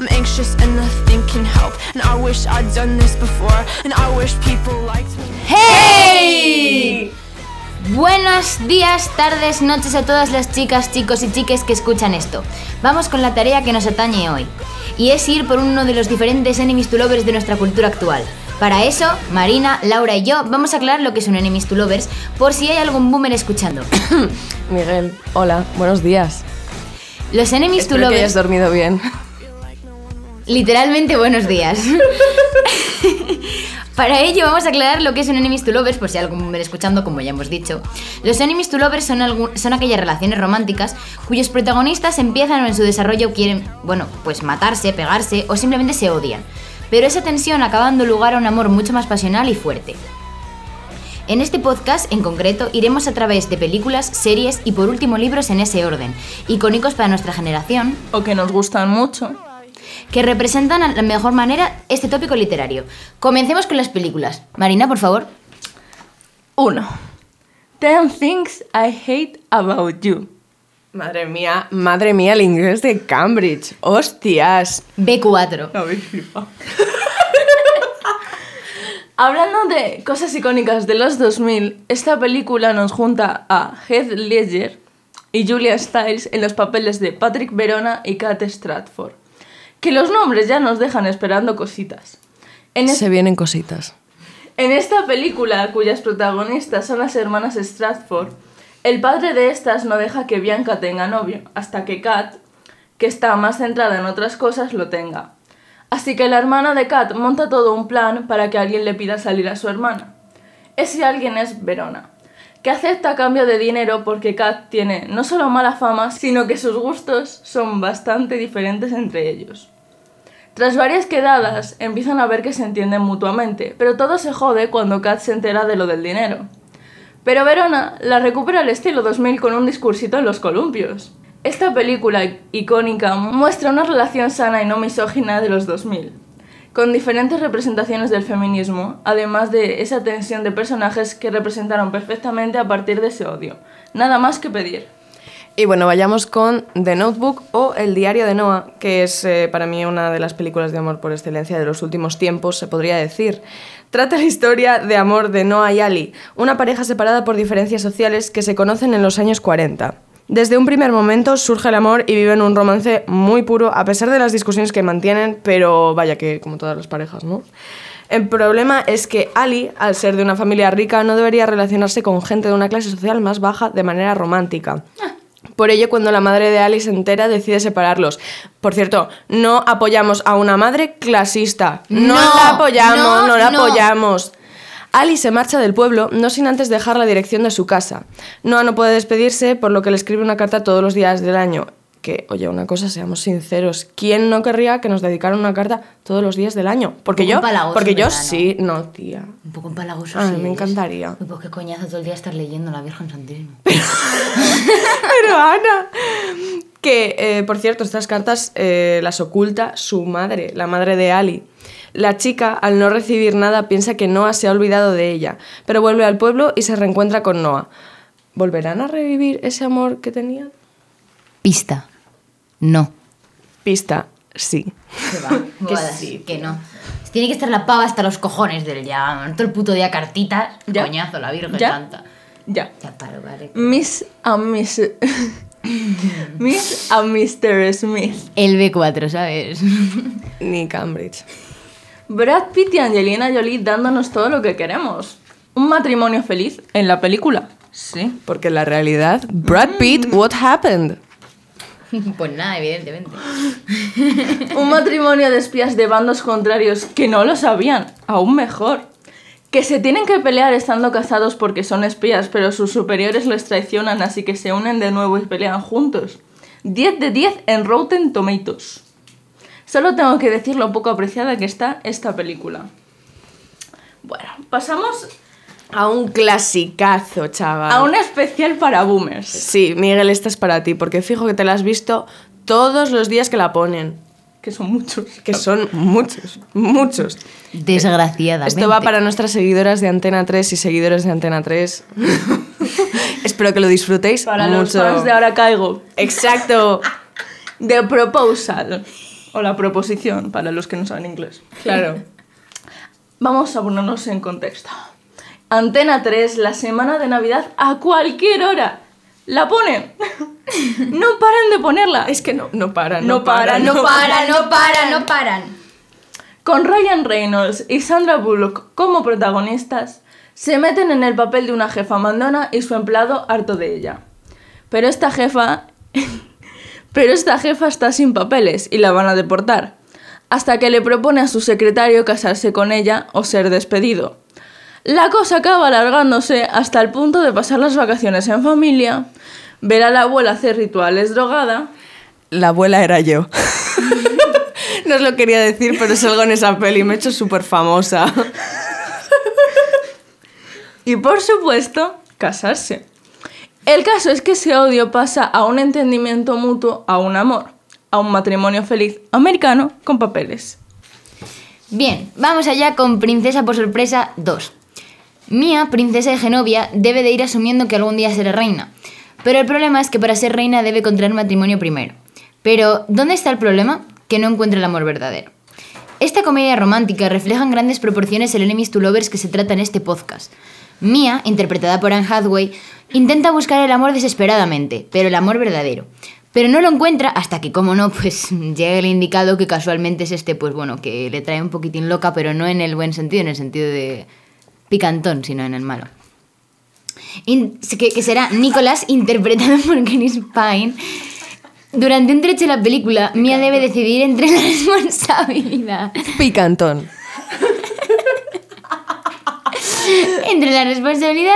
I'm anxious and nothing can help. And I wish I'd done this before. And I wish people liked me. ¡Hey! Buenos días, tardes, noches a todas las chicas, chicos y chiques que escuchan esto. Vamos con la tarea que nos atañe hoy. Y es ir por uno de los diferentes enemies to lovers de nuestra cultura actual. Para eso, Marina, Laura y yo vamos a aclarar lo que es un enemies to lovers por si hay algún boomer escuchando. Miguel, hola, buenos días. Los enemies to Espero que hayas lovers... dormido bien. Literalmente buenos días. Para ello vamos a aclarar lo que es un enemies to lovers, por si algún boomer escuchando, como ya hemos dicho. Los enemies to lovers son, son aquellas relaciones románticas cuyos protagonistas empiezan en su desarrollo quieren, bueno, pues matarse, pegarse o simplemente se odian. Pero esa tensión acaba dando lugar a un amor mucho más pasional y fuerte. En este podcast, en concreto, iremos a través de películas, series y por último libros en ese orden, icónicos para nuestra generación, o que nos gustan mucho. Que representan a la mejor manera este tópico literario. Comencemos con las películas. Marina, por favor. 1. Ten things I hate about you. Madre mía, madre mía, el inglés de Cambridge. Hostias. B4. Habéis flipado. Hablando de cosas icónicas de los 2000, esta película nos junta a Heath Ledger y Julia Stiles en los papeles de Patrick Verona y Kate Stratford. Que los nombres ya nos dejan esperando cositas. En, Se vienen cositas. en esta película, cuyas protagonistas son las hermanas Stratford, el padre de estas no deja que Bianca tenga novio, hasta que Kat, que está más centrada en otras cosas, lo tenga. Así que la hermana de Kat monta todo un plan para que alguien le pida salir a su hermana. Ese alguien es Verona, que acepta cambio de dinero porque Kat tiene no solo mala fama, sino que sus gustos son bastante diferentes entre ellos. Tras varias quedadas, empiezan a ver que se entienden mutuamente, pero todo se jode cuando Kat se entera de lo del dinero. Pero Verona la recupera al estilo 2000 con un discursito en los columpios. Esta película icónica muestra una relación sana y no misógina de los 2000, con diferentes representaciones del feminismo, además de esa tensión de personajes que representaron perfectamente a partir de ese odio. Nada más que pedir. Y bueno, vayamos con The Notebook o El diario de Noah, que es eh, para mí una de las películas de amor por excelencia de los últimos tiempos, se podría decir. Trata la historia de amor de Noah y Ali, una pareja separada por diferencias sociales que se conocen en los años 40. Desde un primer momento surge el amor y viven un romance muy puro, a pesar de las discusiones que mantienen, pero vaya que como todas las parejas, ¿no? El problema es que Ali, al ser de una familia rica, no debería relacionarse con gente de una clase social más baja de manera romántica. Por ello, cuando la madre de Ali se entera, decide separarlos. Por cierto, no apoyamos a una madre clasista. No, No, la apoyamos, no, no, la no. apoyamos. Ali se marcha del pueblo, no sin antes dejar la dirección de su casa. Noah no puede despedirse, por lo que le escribe una carta todos los días del año. Que, oye, una cosa, seamos sinceros. ¿Quién no querría que nos dedicaran una carta todos los días del año? Porque poco yo, empalagoso, porque yo ¿verdad, sí, no, tía. Un poco empalagoso. Ay, sí me encantaría. Uy, pues qué coñazo todo el día estar leyendo la Virgen Santísima. Pero Ana, que eh, por cierto, estas cartas eh, las oculta su madre, la madre de Ali. La chica, al no recibir nada, piensa que Noah se ha olvidado de ella, pero vuelve al pueblo y se reencuentra con Noah. ¿Volverán a revivir ese amor que tenían? Pista. No. Pista, sí. Que va, bodas, que no. Tiene que estar la pava hasta los cojones del ya. Todo el puto día cartitas. Ya. Coñazo, la Virgen Ya. Santa. Ya. Ya paro, vale. Miss a Miss... Miss a Mr. Smith. El B4, ¿sabes? Ni Cambridge. Brad Pitt y Angelina Jolie dándonos todo lo que queremos. Un matrimonio feliz en la película. Sí. Porque en la realidad, Brad Pitt, what happened? pues nada, evidentemente. Un matrimonio de espías de bandos contrarios que no lo sabían. Aún mejor. Que se tienen que pelear estando casados porque son espías, pero sus superiores les traicionan, así que se unen de nuevo y pelean juntos. 10 de 10 en Rotten Tomatoes. Solo tengo que decir lo poco apreciada que está esta película. Bueno, pasamos A un clasicazo, chaval. a un especial para boomers. Sí, Miguel, esta es para ti, porque fijo que te la has visto todos los días que la ponen. Que son muchos. Que son muchos, muchos. Desgraciadamente. Esto va para nuestras seguidoras de Antena 3 y seguidores de Antena 3. Espero que lo disfrutéis Para los fans de Ahora Caigo. Exacto. The Proposal. O la proposición, para los que no saben inglés. Claro. Vamos a ponernos en contexto. Antena 3, la semana de Navidad, a cualquier hora. La ponen. No paran de ponerla. Es que no, no paran. No paran, No paran, no paran, no paran. Con Ryan Reynolds y Sandra Bullock como protagonistas, se meten en el papel de una jefa mandona y su empleado harto de ella. Pero esta jefa. Pero esta jefa está sin papeles y la van a deportar. Hasta que le propone a su secretario casarse con ella o ser despedido. La cosa acaba alargándose hasta el punto de pasar las vacaciones en familia, ver a la abuela hacer rituales drogada La abuela era yo. no os lo quería decir, pero salgo en esa peli. Me he hecho súper famosa. y por supuesto, casarse. El caso es que ese odio pasa a un entendimiento mutuo, a un amor, a un matrimonio feliz americano con papeles. Bien, vamos allá con Princesa por sorpresa 2. Mía, princesa de Genovia, debe de ir asumiendo que algún día será reina. Pero el problema es que para ser reina debe contraer matrimonio primero. Pero, ¿dónde está el problema? Que no encuentra el amor verdadero. Esta comedia romántica refleja en grandes proporciones el enemies to lovers que se trata en este podcast. Mia, interpretada por Anne Hathaway, intenta buscar el amor desesperadamente, pero el amor verdadero. Pero no lo encuentra hasta que, como no, pues llega el indicado que casualmente es este, pues bueno, que le trae un poquitín loca, pero no en el buen sentido, en el sentido de picantón, sino en el malo. In- que, que será Nicholas, interpretado por Chris Pine. Durante un trecho de la película, Mia debe decidir entre la responsabilidad Picantón. entre la responsabilidad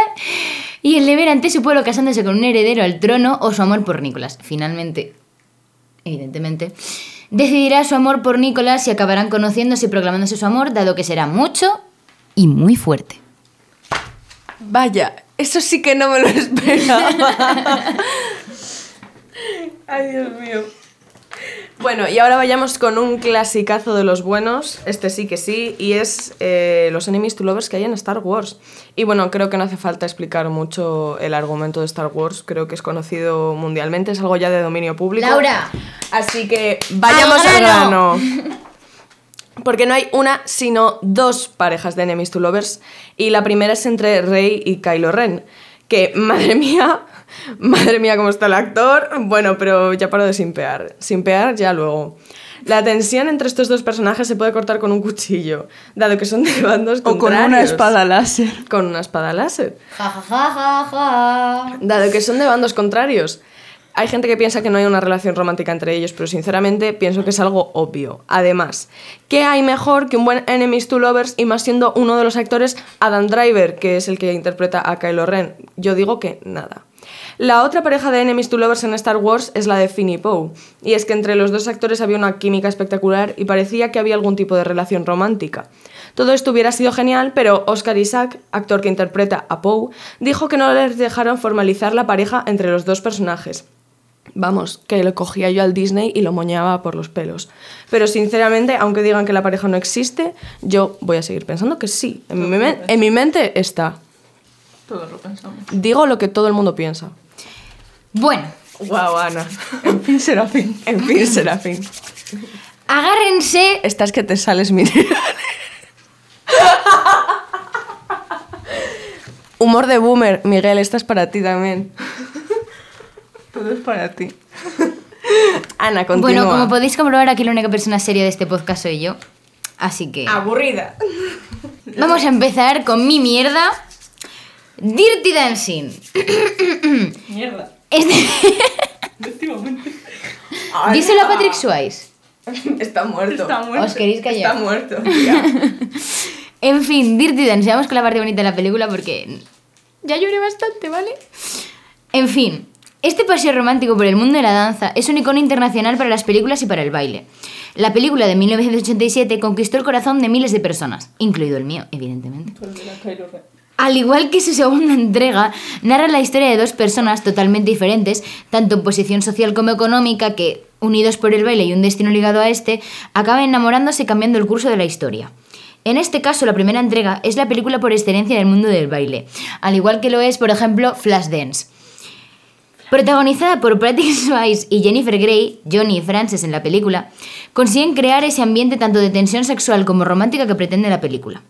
y el deber ante su pueblo casándose con un heredero al trono o su amor por Nicolás. Finalmente, evidentemente, decidirá su amor por Nicolás y acabarán conociéndose y proclamándose su amor, dado que será mucho y muy fuerte. Vaya, eso sí que no me lo esperaba. Ay, Dios mío. Bueno, y ahora vayamos con un clasicazo de los buenos, este sí que sí, y es eh, los enemies to lovers que hay en Star Wars. Y bueno, creo que no hace falta explicar mucho el argumento de Star Wars, creo que es conocido mundialmente, es algo ya de dominio público. Laura. Así que vayamos Al al grano. Porque no hay una, sino dos parejas de enemies to lovers. Y la primera es entre Rey y Kylo Ren. Que, madre mía, madre mía, cómo está el actor. Bueno, pero ya paro de simpear. Simpear ya luego. La tensión entre estos dos personajes se puede cortar con un cuchillo, dado que son de bandos O con contrarios. una espada láser. Con una espada láser. Ja, ja, ja, ja, ja. Dado que son de bandos contrarios. Hay gente que piensa que no hay una relación romántica entre ellos, pero sinceramente pienso que es algo obvio. Además, ¿qué hay mejor que un buen Enemies to Lovers y más siendo uno de los actores Adam Driver, que es el que interpreta a Kylo Ren? Yo digo que nada. La otra pareja de Enemies to Lovers en Star Wars es la de Finn y Poe, y es que entre los dos actores había una química espectacular y parecía que había algún tipo de relación romántica. Todo esto hubiera sido genial, pero Oscar Isaac, actor que interpreta a Poe, dijo que no les dejaron formalizar la pareja entre los dos personajes. Vamos, que lo cogía yo al Disney y lo moñaba por los pelos. Pero sinceramente, aunque digan que la pareja no existe, yo voy a seguir pensando que sí. En mi, men- en mi mente está. Todos lo pensamos. Digo lo que todo el mundo piensa. Bueno, Wow, Ana. En fin, será fin. En fin, será fin. agárrense Estás que te sales, mire. Humor de boomer, Miguel, esta es para ti también. Todo es para ti. Ana, continúa. Bueno, como podéis comprobar, aquí la única persona seria de este podcast soy yo. Así que Aburrida. vamos a empezar con mi mierda. Dirty Dancing. Mierda. Este... Díselo a Patrick Swayze. Está muerto. Está muerto. ¿Os queréis callar? Está muerto. ya. En fin, Dirty Dancing. Vamos con la parte bonita de la película porque ya lloré bastante, ¿vale? En fin, este paseo romántico por el mundo de la danza es un icono internacional para las películas y para el baile. La película de 1987 conquistó el corazón de miles de personas, incluido el mío, evidentemente. Al igual que su segunda entrega, narra la historia de dos personas totalmente diferentes, tanto en posición social como económica, que, unidos por el baile y un destino ligado a este, acaban enamorándose y cambiando el curso de la historia. En este caso, la primera entrega es la película por excelencia del mundo del baile, al igual que lo es, por ejemplo, Flashdance. Protagonizada por Patrick Swayze y Jennifer Grey, Johnny y Frances en la película, consiguen crear ese ambiente tanto de tensión sexual como romántica que pretende la película.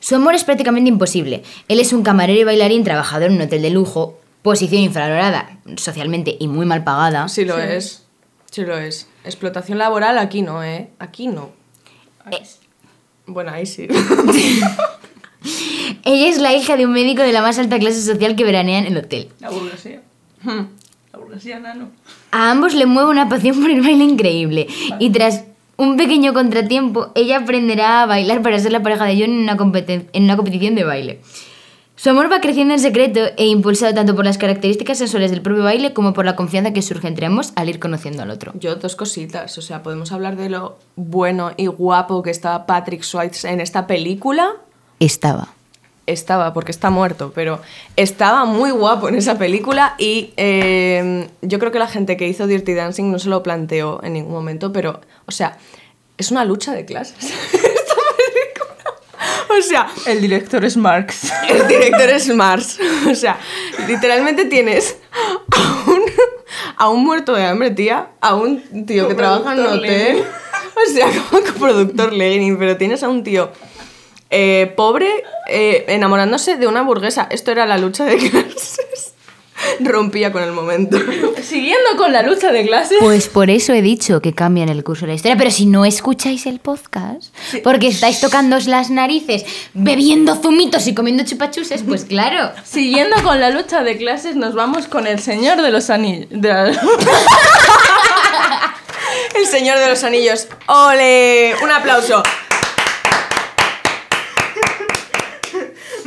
Su amor es prácticamente imposible. Él es un camarero y bailarín trabajador en un hotel de lujo, posición infravalorada socialmente y muy mal pagada. Sí lo es. Sí lo es. Explotación laboral aquí no, ¿eh? Aquí no. Bueno, ahí sí. Ella es la hija de un médico de la más alta clase social que veranea en el hotel. La burguesía. La burguesía, nano. A ambos le mueve una pasión por el baile increíble y tras un pequeño contratiempo, ella aprenderá a bailar para ser la pareja de John en una, competen- en una competición de baile. Su amor va creciendo en secreto e impulsado tanto por las características sensuales del propio baile como por la confianza que surge entre ambos al ir conociendo al otro. Yo dos cositas. O sea, podemos hablar de lo bueno y guapo que estaba Patrick Swayze en esta película. Estaba. Estaba, porque está muerto, pero estaba muy guapo en esa película y eh, yo creo que la gente que hizo Dirty Dancing no se lo planteó en ningún momento, pero, o sea, es una lucha de clases. esta película. O sea, El director es Marx. el director es Mars. O sea, literalmente tienes a un, a un muerto de hambre, tía, a un tío que trabaja en un hotel. Lenin. O sea, como productor Lenin, pero tienes a un tío eh, pobre eh, enamorándose de una burguesa. Esto era la lucha de clases. Rompía con el momento. Siguiendo con la lucha de clases. Pues por eso he dicho que cambian el curso de la historia. Pero si no escucháis el podcast, porque estáis tocándoos las narices, bebiendo zumitos y comiendo chupachuses, pues claro. Siguiendo con la lucha de clases, nos vamos con el señor de los anillos. de la- El Señor de los Anillos. ¡Ole! Un aplauso.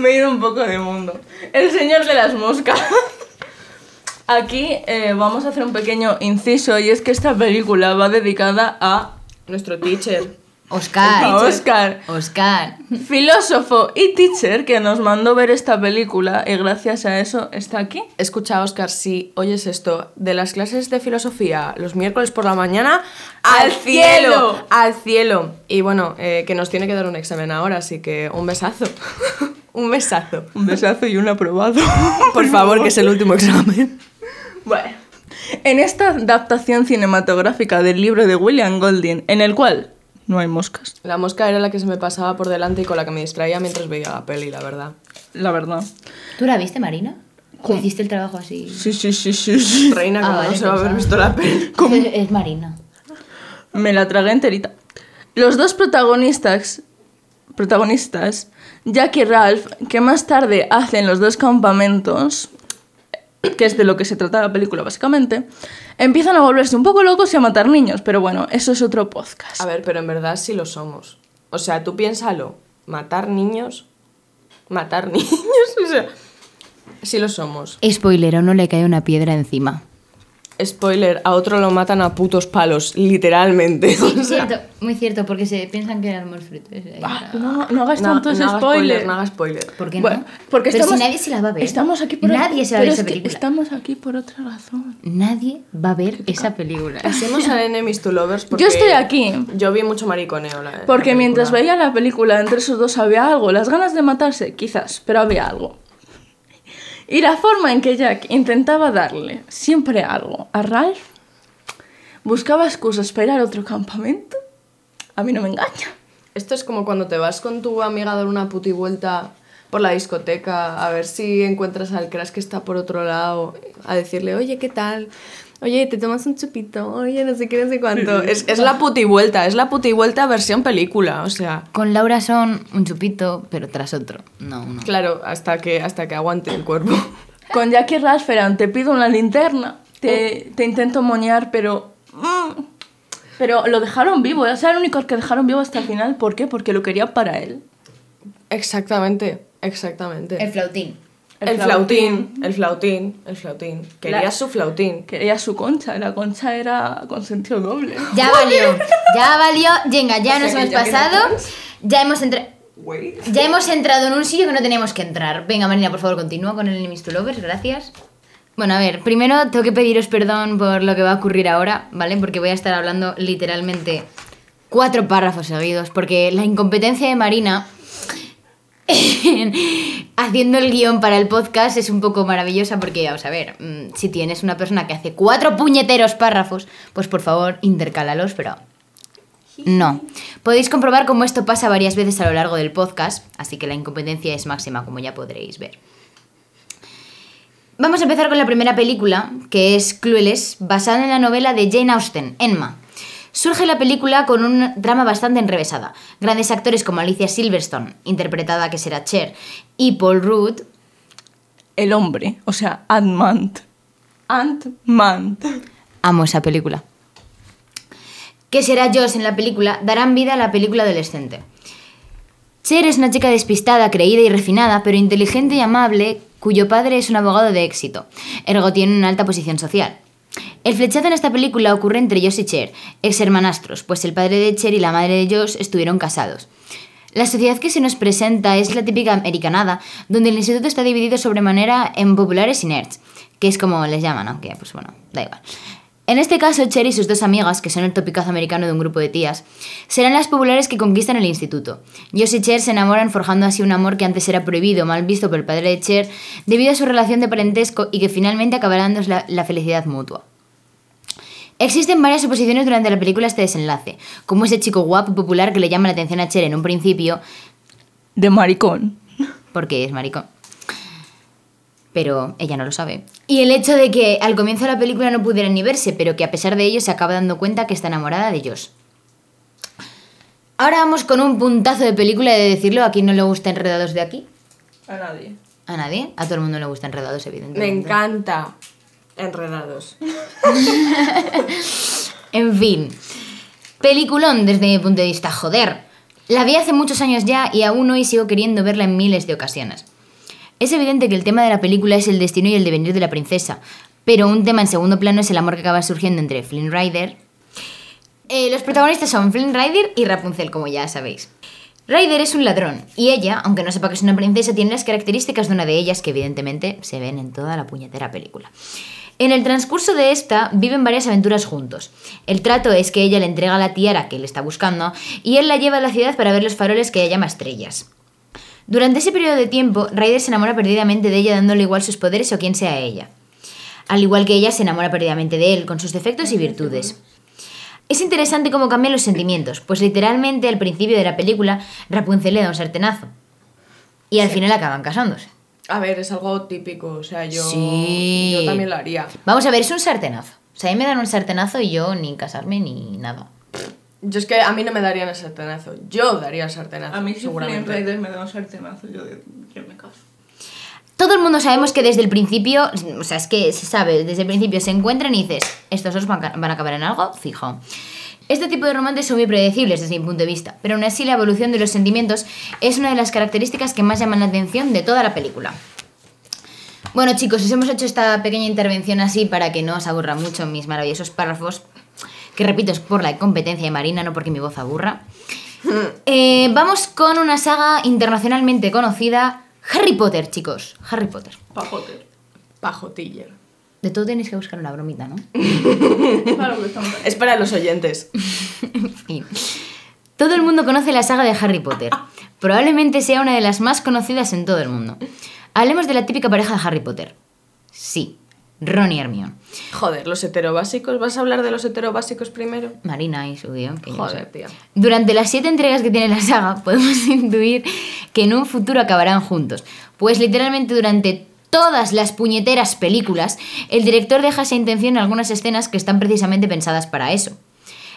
Me he ido un poco de mundo. El señor de las moscas. Aquí eh, vamos a hacer un pequeño inciso y es que esta película va dedicada a, Nuestro teacher. a Oscar. Oscar, Oscar. filósofo y teacher que nos mandó ver esta película y gracias a eso está aquí. Escucha, Oscar, si oyes esto de las clases de filosofía los miércoles por la mañana, ¡al ¡Al cielo! cielo! ¡Al cielo! Y bueno, eh, que nos tiene que dar un examen ahora, así que un besazo. un besazo. Un besazo y un aprobado. Por favor, que es el último examen. Bueno, en esta adaptación cinematográfica del libro de William Golding, en el cual no hay moscas, La mosca era la que se me pasaba por delante y con la que me distraía mientras veía la peli, la verdad. la verdad. ¿Tú la viste, Marina? ¿Cómo hiciste el trabajo así? Sí, sí, sí, sí, sí. Reina, Ah, como vale, no se va a haber visto la peli. Es, es Marina. Me la tragué enterita. Los dos protagonistas, protagonistas, Jack y Ralph, que más tarde hacen los dos campamentos, que es de lo que se trata la película básicamente, empiezan a volverse un poco locos y a matar niños, pero bueno, eso es otro podcast. A ver, pero en verdad sí lo somos. O sea, tú piénsalo. Matar niños. Matar niños. O sea, sí lo somos. Spoiler, a uno le cae una piedra encima. Spoiler, a otro lo matan a putos palos, literalmente. Sí, O sea, cierto, muy cierto, porque se piensan que eran monstruos. Ah, no, no hagas no, tantos no hagas spoilers. No hagas spoiler. ¿Por qué Bueno, no? porque Pero estamos, si nadie se la va a ver. Estamos aquí por Nadie se va a ver esa es película. Estamos aquí por otra razón. Nadie va a ver esa película. Pasemos a Enemies to Lovers porque Yo estoy aquí. Yo vi mucho mariconeo. La, Porque la mientras veía la película, entre esos dos había algo. Las ganas de matarse, quizás, pero había algo. Y la forma en que Jack intentaba darle siempre algo a Ralph, buscaba excusas para ir al otro campamento, a mí no me engaña. Esto es como cuando te vas con tu amiga a dar una puti vuelta por la discoteca a ver si encuentras al crash que está por otro lado, a decirle, oye, ¿qué tal? Oye, te tomas un chupito, oye, no sé qué, no sé cuánto. Es, es la puti vuelta, es la puti vuelta versión película, o sea, Con Laura son un chupito, pero tras otro. No, no. claro, hasta que, hasta que aguante el cuerpo. Con Jack y Ralph eran, te pido una linterna, te, te intento moñar, pero... mm, pero lo dejaron vivo, o sea, el único que dejaron vivo hasta el final. ¿Por qué? Porque lo quería para él. Exactamente, exactamente. El flautín. El, el flautín, el flautín, el flautín. Quería La- su flautín. Quería su concha, la concha era con sentido doble. Ya valió, ya valió. Venga, ya nos sea hemos ya pasado. Ya hemos entrado. Ya hemos entrado en un sitio que no teníamos que entrar. Venga, Marina, por favor, continúa con el Enemies to Lovers, gracias. Bueno, a ver, primero tengo que pediros perdón por lo que va a ocurrir ahora, ¿vale? Porque voy a estar hablando literalmente cuatro párrafos seguidos, porque la incompetencia de Marina haciendo el guion para el podcast es un poco maravillosa porque, vamos a ver, mm, si tienes una persona que hace cuatro puñeteros párrafos, pues por favor, intercálalos, pero no. Podéis comprobar cómo esto pasa varias veces a lo largo del podcast, así que la incompetencia es máxima, como ya podréis ver. Vamos a empezar con la primera película, que es Clueless, basada en la novela de Jane Austen, Emma. Surge la película con un drama bastante enrevesada. Grandes actores como Alicia Silverstone, interpretada que será Cher, y Paul Rudd, El hombre, o sea, Ant-Man. Ant-Man. amo esa película, que será Joss en la película, darán vida a la película adolescente. Cher es una chica despistada, creída y refinada, pero inteligente y amable, cuyo padre es un abogado de éxito, ergo tiene una alta posición social. El flechazo en esta película ocurre entre Joss y Cher, ex hermanastros, pues el padre de Cher y la madre de Joss estuvieron casados. La sociedad que se nos presenta es la típica americanada, donde el instituto está dividido sobremanera en populares y nerds, que es como les llaman, aunque pues bueno, da igual. En este caso, Cher y sus dos amigas, que son el topicazo americano de un grupo de tías, serán las populares que conquistan el instituto. Joss y Cher se enamoran forjando así un amor que antes era prohibido, mal visto por el padre de Cher, debido a su relación de parentesco y que finalmente acabará dándoles la, la felicidad mutua. Existen varias suposiciones durante la película este desenlace, como ese chico guapo y popular que le llama la atención a Cher en un principio, De maricón. porque es maricón. Pero ella no lo sabe. Y el hecho de que al comienzo de la película no pudieran ni verse, pero que a pesar de ello se acaba dando cuenta que está enamorada de Josh. Ahora vamos con un puntazo de película de decirlo. ¿A quién no le gusta Enredados de aquí? A nadie. ¿A nadie? A todo el mundo le gusta Enredados, Me evidentemente. encanta. Enredados. En fin. Peliculón desde mi punto de vista, joder. La vi hace muchos años ya y aún hoy sigo queriendo verla en miles de ocasiones. Es evidente que el tema de la película es el destino y el devenir de la princesa, pero un tema en segundo plano es el amor que acaba surgiendo entre Flynn Rider. Eh, los protagonistas son Flynn Rider y Rapunzel, como ya sabéis. Ryder es un ladrón y ella, aunque no sepa que es una princesa, tiene las características de una de ellas que evidentemente se ven en toda la puñetera película. En el transcurso de esta viven varias aventuras juntos. El trato es que ella le entrega la tiara que él está buscando y él la lleva a la ciudad para ver los faroles que ella llama estrellas. Durante ese periodo de tiempo, Ryder se enamora perdidamente de ella dándole igual sus poderes o quien sea ella. Al igual que ella se enamora perdidamente de él, con sus defectos y virtudes. Es interesante cómo cambian los sentimientos, pues literalmente al principio de la película Rapunzel le da un sartenazo. Y al final acaban casándose. A ver, es algo típico, o sea, yo, Sí. yo también lo haría. Vamos a ver, es un sartenazo. O sea, a mí me dan un sartenazo y yo ni casarme ni nada. Yo es que a mí no me darían el sartenazo. Yo daría el sartenazo. A mí si seguramente. Rider me da un sartenazo, yo, yo me caso. Todo el mundo sabemos que desde el principio, o sea, es que se sabe, desde el principio se encuentran y dices, estos dos van a van a acabar en algo, fijo. Este tipo de romances son muy predecibles desde mi punto de vista, pero aún así la evolución de los sentimientos es una de las características que más llaman la atención de toda la película. Bueno chicos, os hemos hecho esta pequeña intervención así para que no os aburra mucho mis maravillosos párrafos, que repito es por la competencia de Marina, no porque mi voz aburra. Eh, vamos con una saga internacionalmente conocida, Harry Potter, chicos. Harry Potter. Pajote. Pajotiller. De todo tenéis que buscar una bromita, ¿no? Es para los oyentes. Todo el mundo conoce la saga de Harry Potter. Probablemente sea una de las más conocidas en todo el mundo. Hablemos de la típica pareja de Harry Potter. Sí, Ron y Hermione. Joder, los heterobásicos. ¿Vas a hablar de los heterobásicos primero? Marina y su guion. que Joder, tía. Durante las siete entregas que tiene la saga, podemos intuir que en un futuro acabarán juntos. Pues literalmente durante todas las puñeteras películas, el director deja esa intención en algunas escenas que están precisamente pensadas para eso.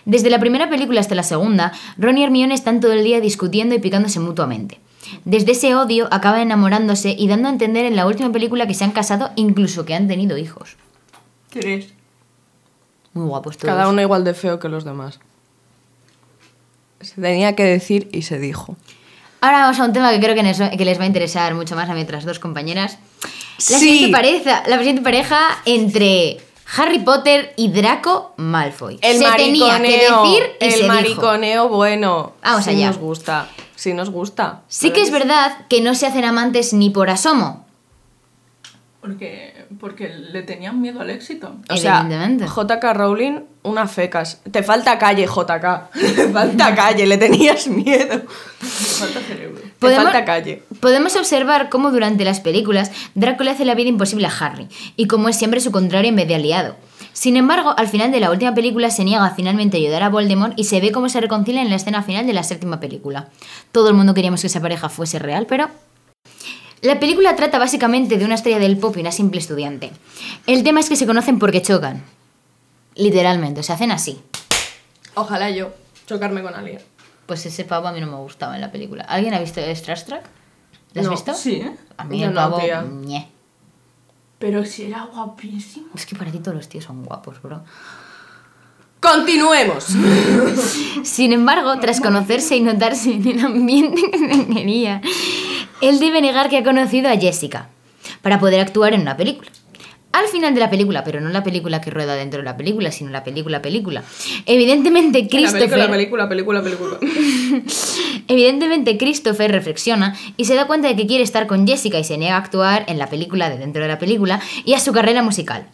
Desde la primera película hasta la segunda, Ron y Hermione están todo el día discutiendo y picándose mutuamente. Desde ese odio acaban enamorándose y dando a entender en la última película que se han casado, incluso que han tenido hijos. Tres. Muy guapos todos. Cada uno igual de feo que los demás. Se tenía que decir y se dijo. Ahora vamos a un tema que creo que, les va a interesar mucho más a mis otras dos compañeras. La, Sí. siguiente pareja, la siguiente pareja entre Harry Potter y Draco Malfoy. El se tenía que decir y el se dijo. mariconeo, bueno. Vamos sí allá. nos gusta. Sí nos gusta. Sí que es verdad que no se hacen amantes ni por asomo. Porque, porque le tenían miedo al éxito. O sea. JK Rowling, una fecas. Te falta calle, JK. Te falta calle, le tenías miedo. Falta cerebro. Te Podemos- falta calle. Podemos observar cómo durante las películas Draco le hace la vida imposible a Harry y cómo es siempre su contrario en vez de aliado. Sin embargo, al final de la última película se niega a finalmente ayudar a Voldemort y se ve cómo se reconcilia en la escena final de la séptima película. Todo el mundo queríamos que esa pareja fuese real, pero la película trata básicamente de una estrella del pop y una simple estudiante. El tema es que se conocen porque chocan. Literalmente, se hacen así. Ojalá yo chocarme con alguien. Pues ese pavo a mí no me gustaba en la película. ¿Alguien ha visto Starstruck? ¿La has No, visto? Sí, ¿eh? A mí Yo el no, pavo... Pero si era guapísimo. Es que para ti todos los tíos son guapos, bro. Continuemos. Sin embargo, tras conocerse y notarse en el ambiente que quería, él debe negar que ha conocido a Jessica para poder actuar en una película. Al final de la película, pero no la película que rueda dentro de la película, sino la película película. Evidentemente La Christopher, película, película, película, película. evidentemente Christopher reflexiona y se da cuenta de que quiere estar con Jessica y se niega a actuar en la película de dentro de la película y a su carrera musical.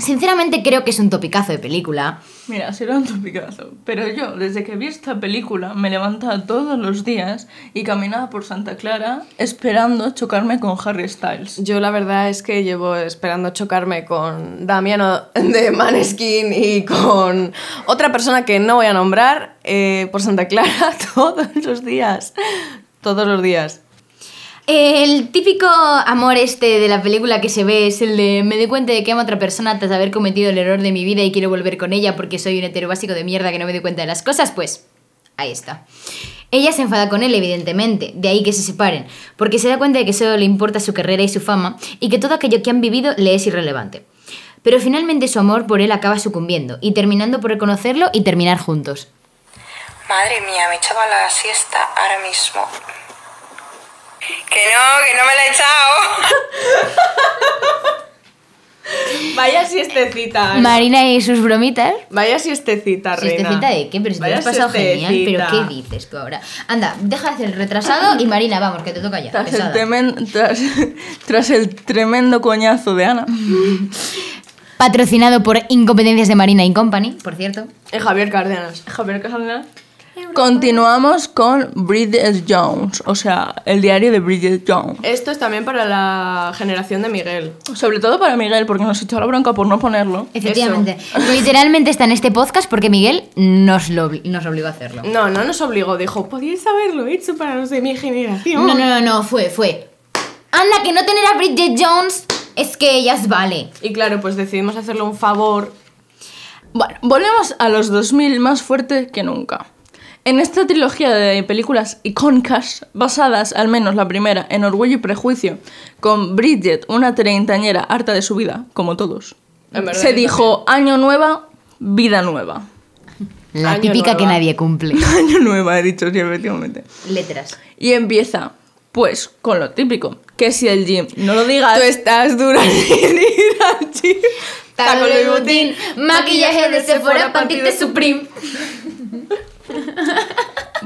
Sinceramente creo que es un topicazo de película. Mira, será un topicazo. Pero yo, desde que vi esta película, me levantaba todos los días y caminaba por Santa Clara esperando chocarme con Harry Styles. Yo la verdad es que llevo esperando chocarme con Damiano de Maneskin y con otra persona que no voy a nombrar eh, por Santa Clara todos los días. Todos los días. El típico amor este de la película que se ve es el de me doy cuenta de que amo a otra persona tras haber cometido el error de mi vida y quiero volver con ella porque soy un hetero básico de mierda que no me doy cuenta de las cosas, pues ahí está. Ella se enfada con él, evidentemente, de ahí que se separen, porque se da cuenta de que solo le importa su carrera y su fama y que todo aquello que han vivido le es irrelevante. Pero finalmente su amor por él acaba sucumbiendo y terminando por reconocerlo y terminar juntos. Madre mía, me he echado a la siesta ahora mismo. Que no, que no me la he echado. Vaya siestecita. Ana. Marina y sus bromitas. Vaya siestecita, reina. ¿Siestecita de qué? Pero si te lo Vaya has pasado genial. ¿Pero siestecita. qué dices tú ahora? Anda, deja de hacer el retrasado y Marina, vamos, que te toca ya. Tras el, pesada. temen- tras, tras el tremendo coñazo de Ana. Patrocinado por Incompetencias de Marina y Company, por cierto. Eh, Javier Cárdenas. Javier Casaldana. Continuamos con Bridget Jones, o sea, el diario de Bridget Jones. Esto es también para la generación de Miguel. Sobre todo para Miguel, porque nos echó la bronca por no ponerlo. Efectivamente. Literalmente está en este podcast porque Miguel nos, lo, nos obligó a hacerlo. No, no nos obligó, dijo, podíais haberlo hecho para los de mi generación. No, no, no, no, fue, fue. Anda, que no tener a Bridget Jones es que ellas vale. Y claro, pues decidimos hacerle un favor. Bueno, volvemos a los 2000 más fuerte que nunca. En esta trilogía de películas icónicas, basadas, al menos la primera, en Orgullo y Prejuicio, con Bridget, una treintañera harta de su vida, como todos, se dijo año nueva, vida nueva. La Año típica que nadie cumple. Año nueva, he dicho, sí, efectivamente. Letras. Y empieza, pues, con lo típico, que si el gym no lo digas... Tú estás dura sin ir al gym. De botín, maquillaje de Sephora, panty de Supreme.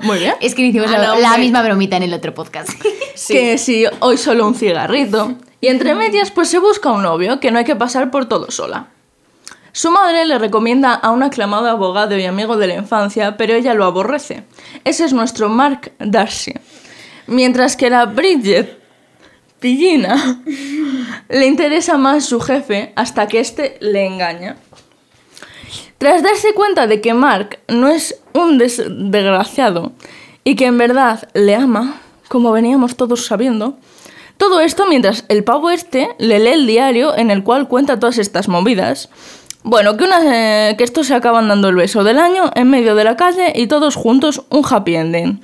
Muy bien. Es que hicimos Ah, la, no, la hombre. misma bromita en el otro podcast. que si hoy solo un cigarrito. Y entre medias, pues se busca un novio, que no hay que pasar por todo sola. Su madre le recomienda a un aclamado abogado y amigo de la infancia, pero ella lo aborrece. Ese es nuestro Mark Darcy. Mientras que la Bridget Pillina le interesa más su jefe hasta que éste le engaña. Tras darse cuenta de que Mark no es un des- desgraciado y que en verdad le ama, como veníamos todos sabiendo, todo esto mientras el pavo este le lee el diario en el cual cuenta todas estas movidas. Bueno, que, una, eh, que estos se acaban dando el beso del año en medio de la calle y todos juntos un happy ending.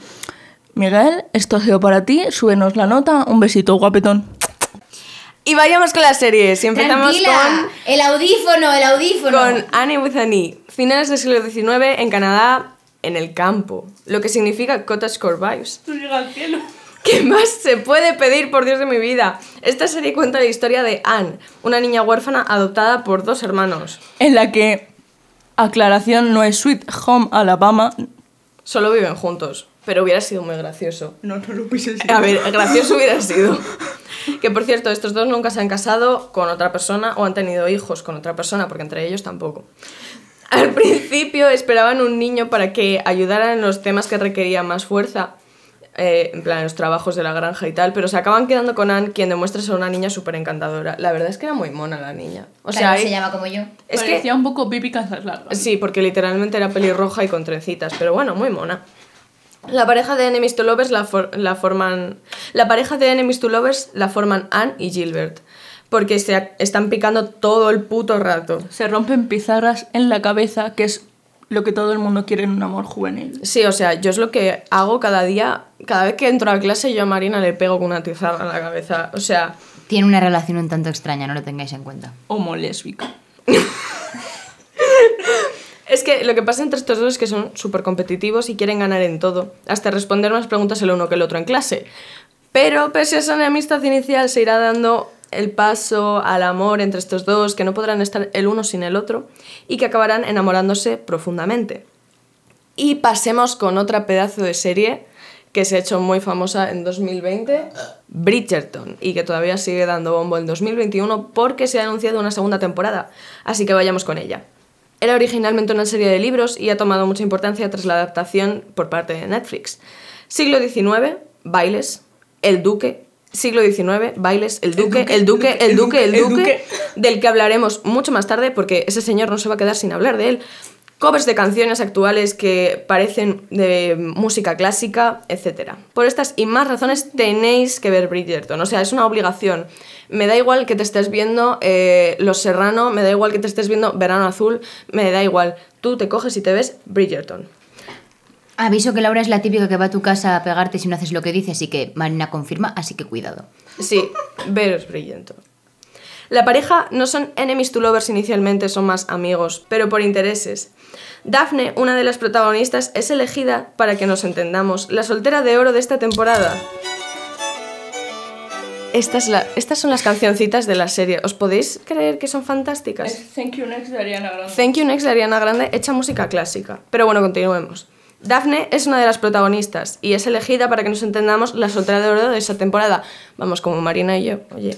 Miguel, esto ha sido para ti, súbenos la nota, un besito guapetón. Y vayamos con las series. Y empezamos con, el audífono, el audífono. con Annie with an E. Finales del siglo XIX en Canadá, en el campo. Lo que significa cottagecore vibes. ¿Qué más se puede pedir, por Dios de mi vida? Esta serie cuenta la historia de Anne, una niña huérfana adoptada por dos hermanos. En la que, aclaración, no es Sweet Home Alabama. Solo viven juntos, pero hubiera sido muy gracioso. No, no lo pises. A ver, gracioso hubiera sido. Que por cierto, estos dos nunca se han casado con otra persona o han tenido hijos con otra persona, porque entre ellos tampoco. Al principio esperaban un niño para que ayudara en los temas que requerían más fuerza, eh, en plan los trabajos de la granja y tal, pero se acaban quedando con Anne, quien demuestra ser una niña súper encantadora. La verdad es que era muy mona la niña. O sea, Claro, se hay- llama como yo. es que Parecía un poco pipi calzas largas. Sí, porque literalmente era pelirroja y con trencitas, pero bueno, muy mona. La pareja de Enemies to Lovers la, for- la forman. La pareja de Enemies to Lovers la forman Anne y Gilbert. Porque se están picando todo el puto rato. Se rompen pizarras en la cabeza, que es lo que todo el mundo quiere en un amor juvenil. Sí, o sea, yo es lo que hago cada día. Cada vez que entro a clase, yo a Marina le pego con una tizarra en la cabeza. O sea, Tiene una relación un tanto extraña, no lo tengáis en cuenta. Homo lésbica. Es que lo que pasa entre estos dos es que son súper competitivos y quieren ganar en todo, hasta responder más preguntas el uno que el otro en clase. Pero pese a esa enemistad inicial se irá dando el paso al amor entre estos dos, que no podrán estar el uno sin el otro y que acabarán enamorándose profundamente. Y pasemos con otra pedazo de serie que se ha hecho muy famosa en 2020, Bridgerton, y que todavía sigue dando bombo en 2021 porque se ha anunciado una segunda temporada, así que vayamos con ella. Era originalmente una serie de libros y ha tomado mucha importancia tras la adaptación por parte de Netflix. Siglo XIX, bailes, el duque. Siglo XIX, bailes, el duque, el duque, el duque, el duque, del que hablaremos mucho más tarde porque ese señor no se va a quedar sin hablar de él. Covers de canciones actuales que parecen de música clásica, etc. Por estas y más razones tenéis que ver Bridgerton. O sea, es una obligación. Me da igual que te estés viendo eh, Los Serrano, me da igual que te estés viendo Verano Azul, me da igual. Tú te coges y te ves Bridgerton. Aviso que Laura es la típica que va a tu casa a pegarte si no haces lo que dice, así que Marina confirma, así que cuidado. Sí, veros Bridgerton. La pareja no son enemies to lovers inicialmente, son más amigos, pero por intereses. Daphne, una de las protagonistas, es elegida, para que nos entendamos, la soltera de oro de esta temporada. La- estas son las cancioncitas de la serie. ¿Os podéis creer que son fantásticas? Es Thank You Next de Ariana Grande. Thank You Next de Ariana Grande hecha música clásica. Pero bueno, continuemos. Daphne es una de las protagonistas y es elegida para que nos entendamos la soltera de oro de esa temporada. Vamos, como Marina y yo. Oye,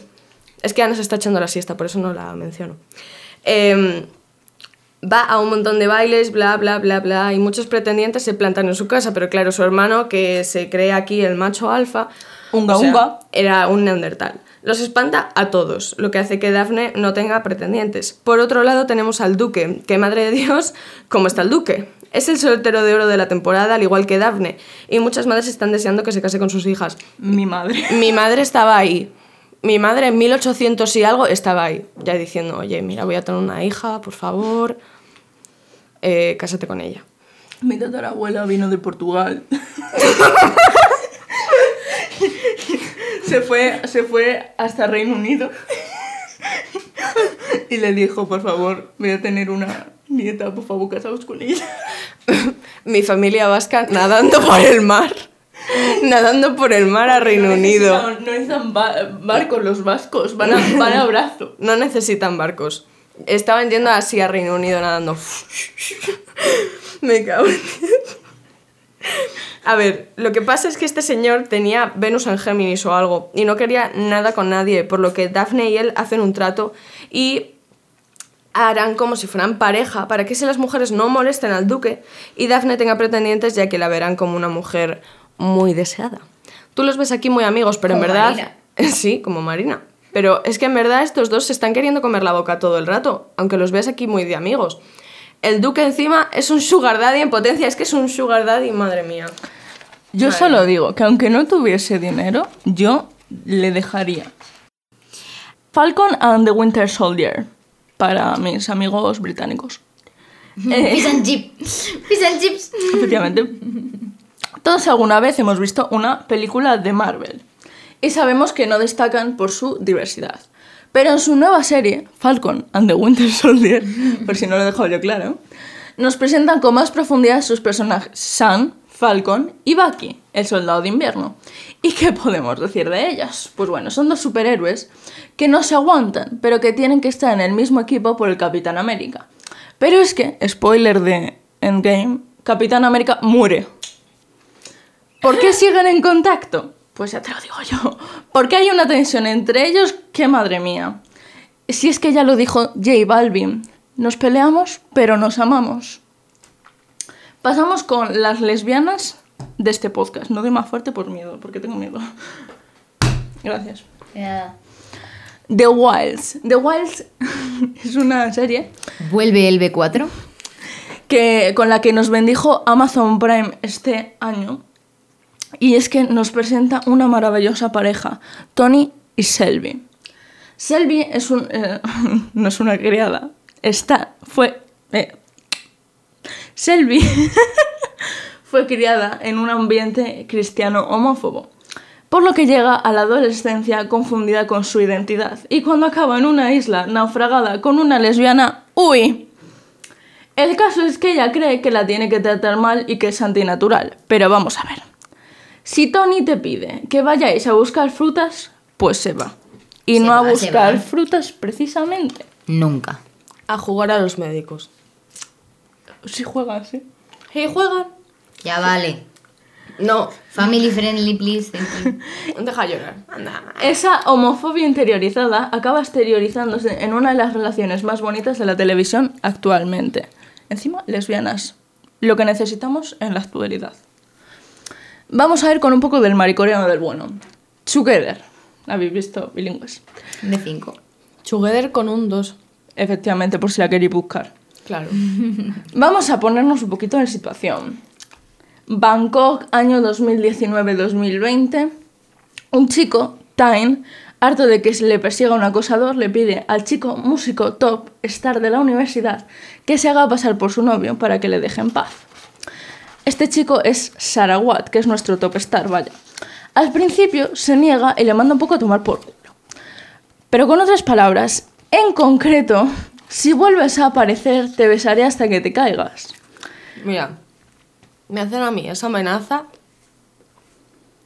es que Ana se está echando la siesta, por eso no la menciono. Em, va a un montón de bailes, bla, bla, bla, bla, y muchos pretendientes se plantan en su casa, pero claro, su hermano, que se cree aquí el macho alfa, Unga, o sea, unga. era un neandertal. Los espanta a todos, lo que hace que Daphne no tenga pretendientes. Por otro lado tenemos al duque, que madre de Dios, ¿cómo está el duque? Es el soltero de oro de la temporada, al igual que Daphne, y muchas madres están deseando que se case con sus hijas. Mi madre. Mi madre estaba ahí. Mi madre en 1800 y algo estaba ahí, ya diciendo, oye, mira, voy a tener una hija, por favor, eh, cásate con ella. Mi tatarabuela vino de Portugal. se, fue, se fue hasta Reino Unido. y le dijo, por favor, voy a tener una nieta, por favor, casaos con ella. Mi familia vasca nadando por el mar. Nadando por el mar a Reino no Unido. No necesitan ba- barcos los vascos, van a, van a brazo. No necesitan barcos. Estaban yendo así a Reino Unido nadando. Me cago en. A ver, lo que pasa es que este señor tenía Venus en Géminis o algo y no quería nada con nadie, por lo que Daphne y él hacen un trato y harán como si fueran pareja para que si las mujeres no molesten al duque y Daphne tenga pretendientes ya que la verán como una mujer muy deseada. Tú los ves aquí muy amigos, pero en verdad... Marina. Sí, como Marina. Pero es que en verdad estos dos se están queriendo comer la boca todo el rato, aunque los ves aquí muy de amigos. El duque encima es un sugar daddy en potencia, es que es un sugar daddy, madre mía. Yo solo digo que aunque no tuviese dinero, yo le dejaría. Falcon and the Winter Soldier, para mis amigos británicos. Eh, Fish and chip. Fish and chips. Efectivamente. Todos alguna vez hemos visto una película de Marvel y sabemos que no destacan por su diversidad. Pero en su nueva serie, Falcon and the Winter Soldier, por si no lo he dejado yo claro, nos presentan con más profundidad sus personajes Sam, Falcon y Bucky, el soldado de invierno. ¿Y qué podemos decir de ellas? Pues bueno, son dos superhéroes que no se aguantan, pero que tienen que estar en el mismo equipo por el Capitán América. Pero es que, spoiler de Endgame, Capitán América muere. ¿Por qué siguen en contacto? Pues ya te lo digo yo. Porque hay una tensión entre ellos que madre mía. Si es que ya lo dijo J Balvin. Nos peleamos, pero nos amamos. Pasamos con las lesbianas de este podcast. No doy más fuerte por miedo, porque tengo miedo. Gracias. The Wilds. The Wilds es una serie Vuelve el B4. que, con la que nos bendijo Amazon Prime este año. Y es que nos presenta una maravillosa pareja, Tony y Selby. Selby es un, eh, no es una criada, está, fue... eh, Selby fue criada en un ambiente cristiano homófobo, por lo que llega a la adolescencia confundida con su identidad. Y cuando acaba en una isla naufragada con una lesbiana, ¡uy! El caso es que ella cree que la tiene que tratar mal y que es antinatural. Pero vamos a ver. Si Tony te pide que vayáis a buscar frutas, pues se va. Y Se no a va, buscar frutas precisamente. Nunca. A jugar a los médicos. Si juega así. ¿Y juegan? Ya vale. No, Family friendly, please. Thank you. deja llorar. Anda. Esa homofobia interiorizada acaba exteriorizándose en una de las relaciones más bonitas de la televisión actualmente. Encima, lesbianas. Lo que necesitamos en la actualidad. Vamos a ir con un poco del maricoreano del bueno. Together. ¿Habéis visto bilingües? B5. Together con un 2. Efectivamente, por si la queréis buscar. Claro. Vamos a ponernos un poquito en situación. Bangkok, año 2019-2020. Un chico, Tyne, harto de que se le persiga un acosador, le pide al chico músico top star de la universidad que se haga pasar por su novio para que le deje en paz. Este chico es Sarawat, que es nuestro top star, vaya. Al principio se niega y le manda un poco a tomar por culo. Pero con otras palabras, en concreto, si vuelves a aparecer, te besaré hasta que te caigas. Mira, me hacen a mí esa amenaza,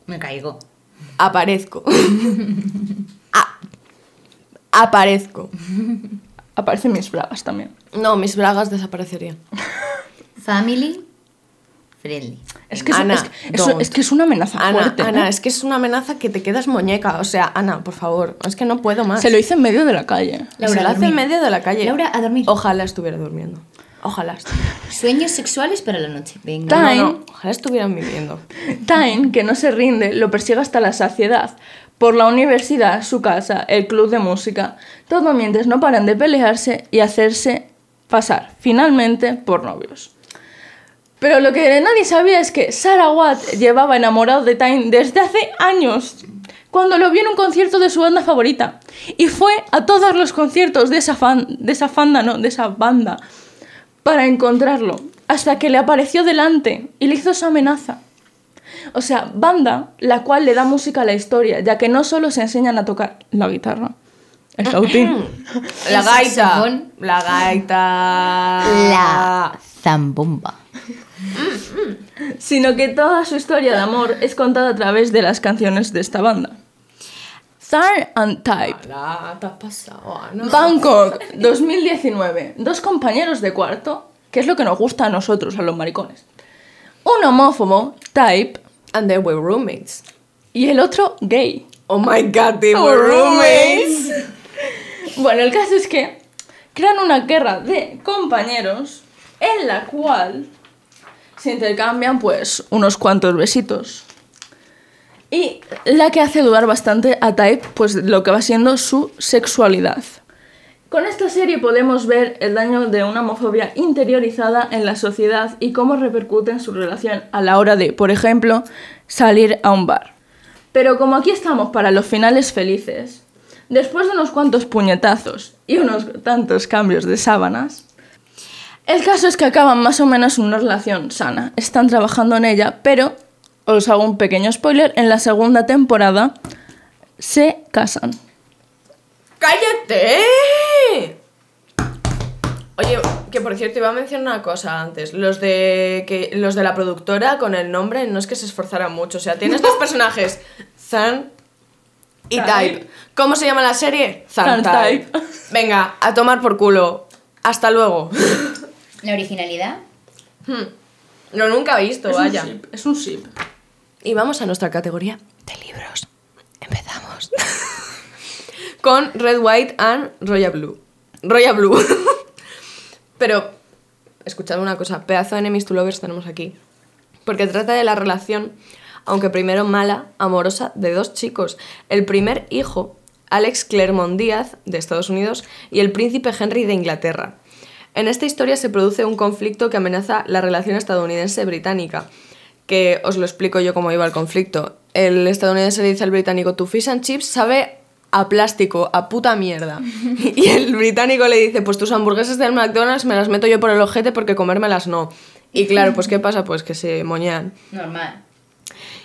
Me caigo. aparezco. A- aparezco. Aparecen mis bragas también. No, mis bragas desaparecerían. Family friendly. Es que es, Ana, es que- es- don't. es que es una amenaza Ana, fuerte. ¿eh? Ana, es que es una amenaza que te quedas muñeca. O sea, Ana, por favor, es que no puedo más. Se lo hice en medio de la calle. Laura, Se lo a hace dormir. en medio de la calle. Laura, a dormir. Ojalá estuviera durmiendo. Ojalá. estuviera. Sueños sexuales para la noche. Venga. Ta- No, Time. no, ojalá estuvieran viviendo. Tyne, que no se rinde, lo persigue hasta la saciedad. Por la universidad, su casa, el club de música. Todo mientras no paran de pelearse y hacerse pasar, finalmente, por novios. Pero lo que nadie sabía es que Sarah Watt llevaba enamorado de Tyne desde hace años. Cuando lo vio en un concierto de su banda favorita. Y fue a todos los conciertos de esa, fan, de esa fanda, no, de esa banda. Para encontrarlo. Hasta que le apareció delante y le hizo esa amenaza. O sea, banda la cual le da música a la historia, ya que no solo se enseñan a tocar la guitarra, el flautín, La gaita. La gaita. La zambomba. Sino que toda su historia de amor es contada a través de las canciones de esta banda. Thar and Type. La, te has pasado, Ana. Bangkok, 2019. Dos compañeros de cuarto, que es lo que nos gusta a nosotros, a los maricones. Un homófobo, Type, And they were roommates. y el otro gay. Oh my god, they were roommates. Bueno, el caso es que crean una guerra de compañeros en la cual se intercambian pues unos cuantos besitos. Y la que hace dudar bastante a Type pues lo que va siendo su sexualidad. Con esta serie podemos ver el daño de una homofobia interiorizada en la sociedad y cómo repercute en su relación a la hora de, por ejemplo, salir a un bar. Pero como aquí estamos para los finales felices, después de unos cuantos puñetazos y unos tantos cambios de sábanas, el caso es que acaban más o menos en una relación sana. Están trabajando en ella, pero os hago un pequeño spoiler, en la segunda temporada se casan. ¡Cállate! Oye, que por cierto iba a mencionar una cosa antes. Los de que los de la productora con el nombre no es que se esforzaran mucho. O sea, tienes dos personajes, Zan y Type. ¿Cómo se llama la serie? Zan. Type. Venga, a tomar por culo. Hasta luego. La originalidad. Hmm. Lo nunca he visto, Es un vaya. ship, es un ship. Y vamos a nuestra categoría de libros. Empezamos. Con Red, White and Royal Blue. Royal Blue. Pero, escuchad una cosa, pedazo de enemies to lovers tenemos aquí. Porque trata de la relación, aunque primero mala, amorosa, de dos chicos. El primer hijo, Alex Claremont Díaz, de Estados Unidos, y el príncipe Henry de Inglaterra. En esta historia se produce un conflicto que amenaza la relación estadounidense-británica, que os lo explico yo cómo iba el conflicto. El estadounidense le dice al británico, tu fish and chips sabe a plástico, a puta mierda. Y el británico le dice, pues tus hamburguesas del McDonald's me las meto yo por el ojete porque comérmelas no. Y claro, pues ¿qué pasa? Pues que se moñean. Normal.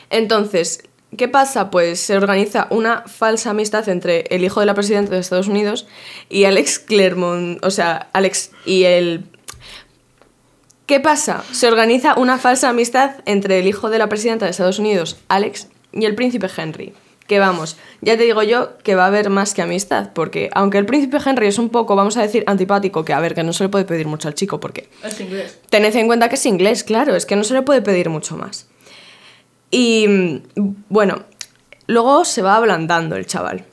Entonces, ¿qué pasa? Pues se organiza una falsa amistad entre el hijo de la presidenta de Estados Unidos y Alex Claremont, o sea, Alex y el... ¿Qué pasa? Se organiza una falsa amistad entre el hijo de la presidenta de Estados Unidos, Alex, y el príncipe Henry. Que vamos, ya te digo yo que va a haber más que amistad, porque aunque el príncipe Henry es un poco, vamos a decir, antipático, que a ver, que no se le puede pedir mucho al chico, porque Es inglés. Tened en cuenta que es inglés, claro, es que no se le puede pedir mucho más. Y mm, bueno, luego se va ablandando el chaval.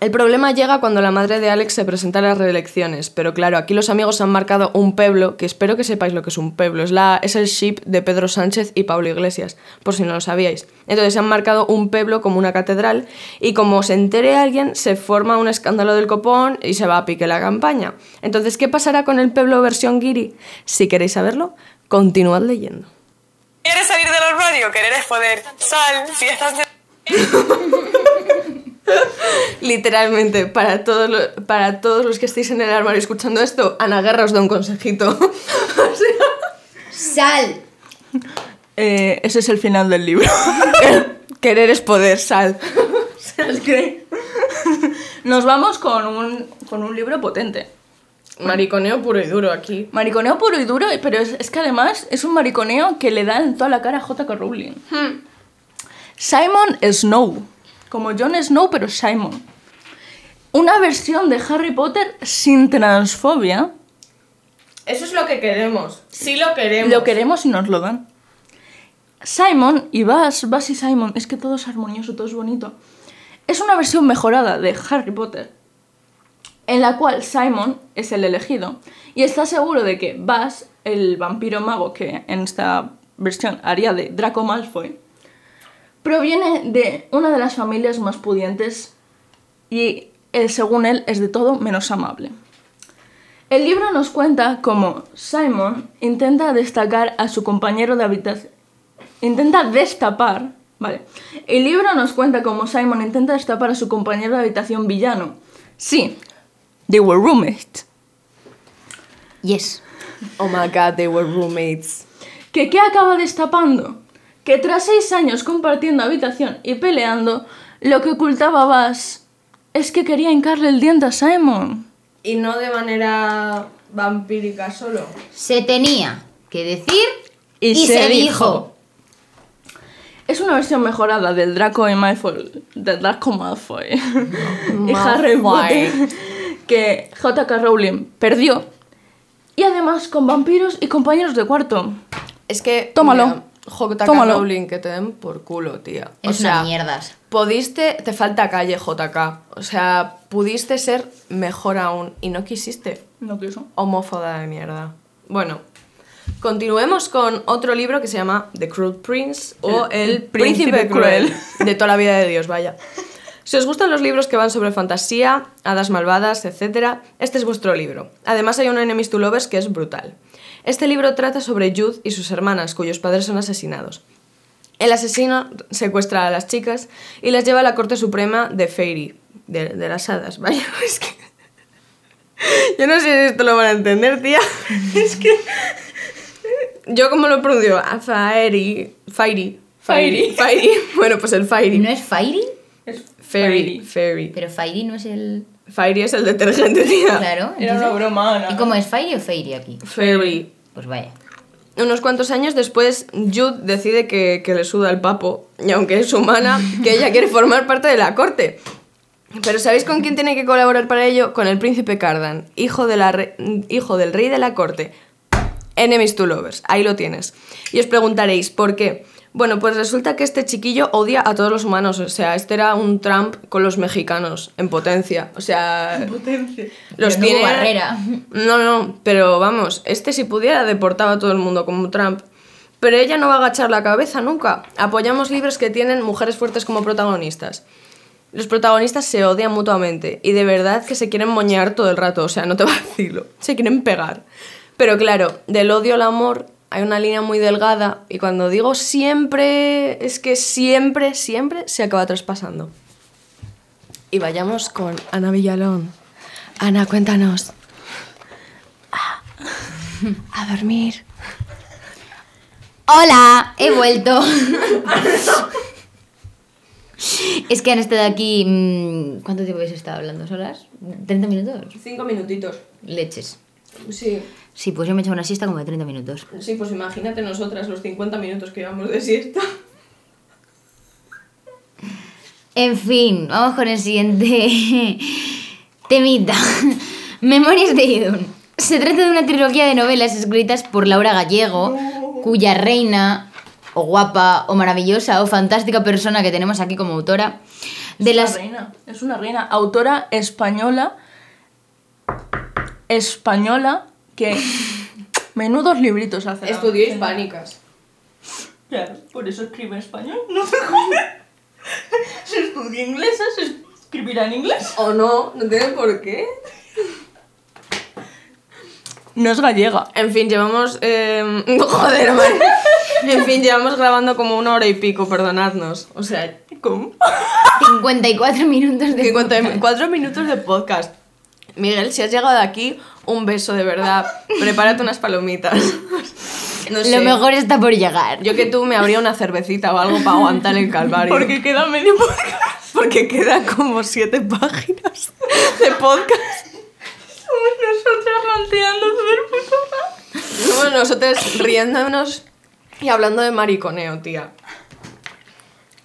El problema llega cuando la madre de Alex se presenta a las reelecciones, pero claro, aquí los amigos han marcado un pueblo, que espero que sepáis lo que es un pueblo, es, la, es el ship de Pedro Sánchez y Pablo Iglesias, por si no lo sabíais. Entonces han marcado un pueblo como una catedral y como se entere alguien, se forma un escándalo del copón y se va a pique la campaña. Entonces, ¿qué pasará con el pueblo versión Giri? Si queréis saberlo, continuad leyendo. ¿Quieres salir del armario? Querer es poder. Sal, si estás... Literalmente, para todos, los, para todos los que estéis en el armario escuchando esto, Ana Guerra os da un consejito. ¡Sal! Eh, ese es el final del libro. Querer es poder, sal. nos vamos con un, con un libro potente. Mariconeo puro y duro aquí. Mariconeo puro y duro, pero es, es que además es un mariconeo que le da en toda la cara a J.K. Rowling. Simon Snow. Como Jon Snow, pero Simon. Una versión de Harry Potter sin transfobia. Eso es lo que queremos. Sí lo queremos. Lo queremos y nos lo dan. Simon y Bass, Bass y Simon, es que todo es armonioso, todo es bonito. Es una versión mejorada de Harry Potter, en la cual Simon es el elegido y está seguro de que Bass, el vampiro mago que en esta versión haría de Draco Malfoy, proviene de una de las familias más pudientes y según él, es de todo menos amable. El libro nos cuenta cómo Simon intenta destacar a su compañero de habitación. Intenta destapar. Vale. El libro nos cuenta cómo Simon intenta destapar a su compañero de habitación villano. Sí, they were roommates. Yes. Oh my god, they were roommates. ¿Que qué acaba destapando? Que tras seis años compartiendo habitación y peleando, lo que ocultaba Bass es que quería hincarle el diente a Simon. Y no de manera vampírica solo. Se tenía que decir Y y, se se, dijo. dijo. Es una versión mejorada del Draco y Malfoy, del Draco Malfoy y Harry Potter que J.K. Rowling perdió y además con vampiros y compañeros de cuarto. Es que. Tómalo. mira, J.K. Tómalo. Rowling, que te den por culo, tía. O Es sea, una mierdas. Pudiste, te falta calle, JK. O sea, pudiste ser mejor aún y no quisiste. No quiso. Homófoda de mierda. Bueno, continuemos con otro libro que se llama The Cruel Prince o El- El, el Príncipe Príncipe, Cruel. Cruel. De toda la vida de Dios, vaya. Si os gustan los libros que van sobre fantasía, hadas malvadas, etc., este es vuestro libro. Además hay un Enemies to Lovers que es brutal. Este libro trata sobre Jude y sus hermanas, cuyos padres son asesinados. El asesino secuestra a las chicas y las lleva a la Corte Suprema de Fairy, de, de las hadas. Vaya, es que... Yo no sé si esto lo van a entender, tía. Es que... Yo como lo pronuncio, Fairy... Fairy. Fairy. Fairy. Bueno, pues el Fairy. ¿No es Fairy? Fairy. Fairy. Pero Fairy no es el... Fairy es el detergente, tía. Claro. Era una broma, Ana. ¿Y cómo es Fairy o Fairy aquí? Fairy. Pues vaya. Unos cuantos años después, Jude decide que, que le suda el papo, y aunque es humana, que ella quiere formar parte de la corte. Pero ¿sabéis con quién tiene que colaborar para ello? Con el príncipe Cardan, hijo, de la re- hijo del rey de la corte. Enemies to lovers, ahí lo tienes. Y os preguntaréis, ¿por qué? Bueno, pues resulta que este chiquillo odia a todos los humanos. O sea, este era un Trump con los mexicanos, en potencia. O sea, Potencia. los Pero no barrera. No, no, pero vamos, este si pudiera deportaba a todo el mundo como Trump. Pero ella no va a agachar la cabeza nunca. Apoyamos libros que tienen mujeres fuertes como protagonistas. Los protagonistas se odian mutuamente y de verdad que se quieren moñear todo el rato, o sea, no te vacilo, se quieren pegar. Pero claro, del odio al amor hay una línea muy delgada y cuando digo siempre, es que siempre, siempre se acaba traspasando. Y vayamos con Ana Villalón. Ana, cuéntanos. Ah, A dormir. Hola, he vuelto. es que han estado aquí. mm, ¿Cuánto tiempo habéis estado hablando? ¿Solas? ¿30 minutos? Cinco minutitos. Leches. Sí, Sí, pues yo me he echado una siesta como de 30 minutos. sí, pues imagínate nosotras los 50 minutos que llevamos de siesta. En fin, vamos con el siguiente temita. Memorias de Idun. Se trata de una trilogía de novelas escritas por Laura Gallego, cuya reina, o guapa, o maravillosa, o fantástica persona que tenemos aquí como autora, de es las... una reina. Es una reina. Autora española. Española que. Menudos libritos hace. Estudió hispánicas. Claro, por eso escribe en español. No te jodas. Se estudia inglesa, se escribirá en inglés. ¿O no? No tiene por qué. No es gallega. En fin, llevamos... eh, Joder, man. En fin, llevamos grabando como una hora y pico, perdonadnos. O sea, ¿Cómo? 54 minutos de... 54 minutos de podcast. Miguel, si has llegado aquí, un beso de verdad. Prepárate unas palomitas. No sé. Lo mejor está por llegar. Yo que tú me habría una cervecita o algo para aguantar el calvario. Porque queda medio podcast. Porque quedan como siete páginas de podcast. Somos nosotras ranteando súper puto Somos nosotros riéndonos y hablando de mariconeo, tía.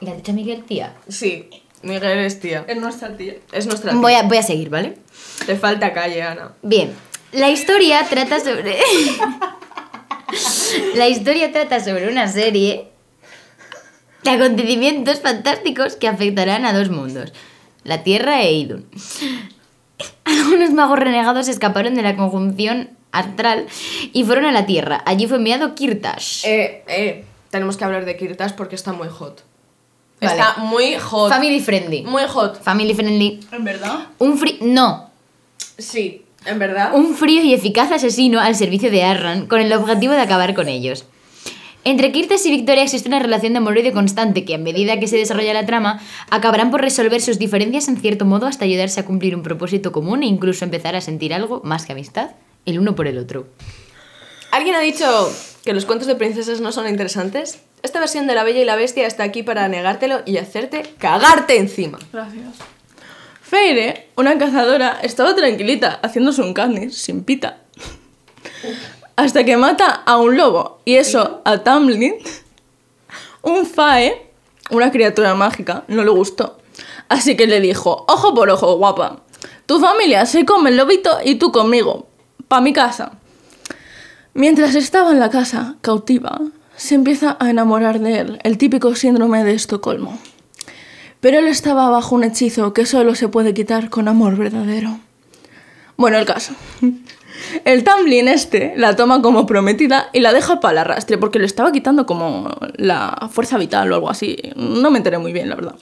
¿Le has dicho a Miguel, tía? Sí, Miguel es tía. Es nuestra tía. Es nuestra tía. Voy a, voy a seguir, ¿vale? Te falta calle, Ana. Bien, la historia trata sobre... la historia trata sobre una serie de acontecimientos fantásticos que afectarán a dos mundos, la Tierra e Idun. Algunos magos renegados escaparon de la conjunción astral y fueron a la Tierra. Allí fue enviado Kirtash. Eh, eh, tenemos que hablar de Kirtas porque está muy hot. Vale. Está muy hot. Family friendly. Muy hot. Family friendly. ¿En verdad? Un frío... No, Sí, en verdad. un frío y eficaz asesino al servicio de Arran con el objetivo de acabar con ellos. Entre Kirtes y Victoria existe una relación de amor-odio constante que, a medida que se desarrolla la trama, acabarán por resolver sus diferencias en cierto modo hasta ayudarse a cumplir un propósito común e incluso empezar a sentir algo más que amistad el uno por el otro. ¿Alguien ha dicho que los cuentos de princesas no son interesantes? Esta versión de La Bella y la Bestia está aquí para negártelo y hacerte cagarte encima. Gracias. Feire, una cazadora, estaba tranquilita haciéndose un carnis sin pita. Hasta que mata a un lobo. Y eso a Tamlin, un Fae, una criatura mágica, no le gustó. Así que le dijo, ojo por ojo, guapa. Tu familia se come el lobito y tú conmigo. Pa' mi casa. Mientras estaba en la casa, cautiva, se empieza a enamorar de él, el típico síndrome de Estocolmo. Pero él estaba bajo un hechizo que solo se puede quitar con amor verdadero. Bueno, el caso. El Tamlin este la toma como prometida y la deja para el arrastre porque le estaba quitando como la fuerza vital o algo así. No me enteré muy bien, la verdad.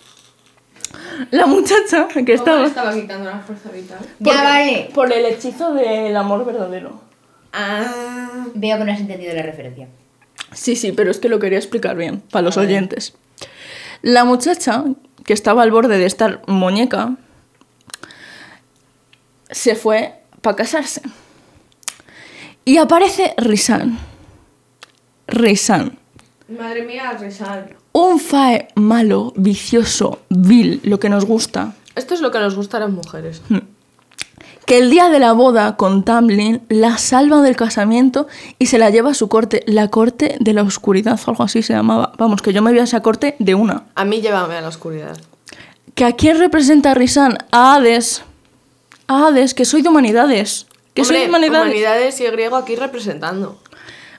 La muchacha que estaba... estaba quitando la fuerza vital? Ya vale. Por el hechizo del amor verdadero. Ah. Veo que no has entendido la referencia. Sí, sí, pero es que lo quería explicar bien, para los oyentes. La muchacha, que estaba al borde de estar muñeca, se fue para casarse. Y aparece Risan. Risan. Madre mía, Rizal. Un fae malo, vicioso, vil, lo que nos gusta. Esto es lo que nos gusta a las mujeres. Que el día de la boda con Tamlin la salva del casamiento y se la lleva a su corte, la corte de la oscuridad o algo así se llamaba. Vamos, que yo me vi a esa corte de una. A mí llévame a la oscuridad. ¿Que a quién representa Risan? A Hades. A Hades, que soy de humanidades. Que soy de humanidades. humanidades y el griego aquí representando.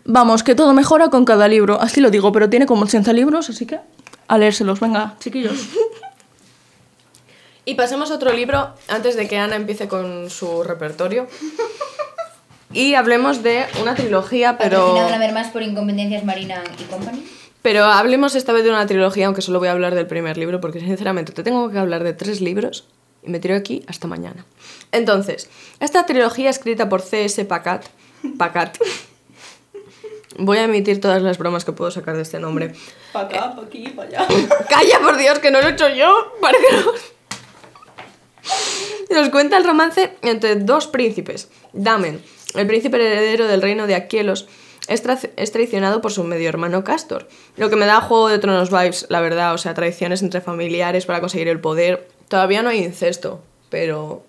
Vamos, que todo mejora con cada libro. Así lo digo, pero tiene como 80 libros, así que a leérselos. Venga, chiquillos. Y pasemos a otro libro antes de que Ana empiece con su repertorio. Y hablemos de una trilogía, pero... Más por Incompetencias Marina y Company. Pero hablemos esta vez de una trilogía, aunque solo voy a hablar del primer libro, porque sinceramente te tengo que hablar de tres libros y me tiro aquí hasta mañana. Entonces, esta trilogía escrita por C.S. Pacat, Pacat. Voy a emitir todas las bromas que puedo sacar de este nombre. Pa' acá, pa' aquí, pa' allá. ¡Calla, por Dios, que no lo he hecho yo! Que no- Nos cuenta el romance entre dos príncipes. Damen, el príncipe heredero del reino de Aquielos, es, tra- es traicionado por su medio hermano Castor. Lo que me da Juego de Tronos vibes, la verdad. O sea, traiciones entre familiares para conseguir el poder. Todavía no hay incesto, pero...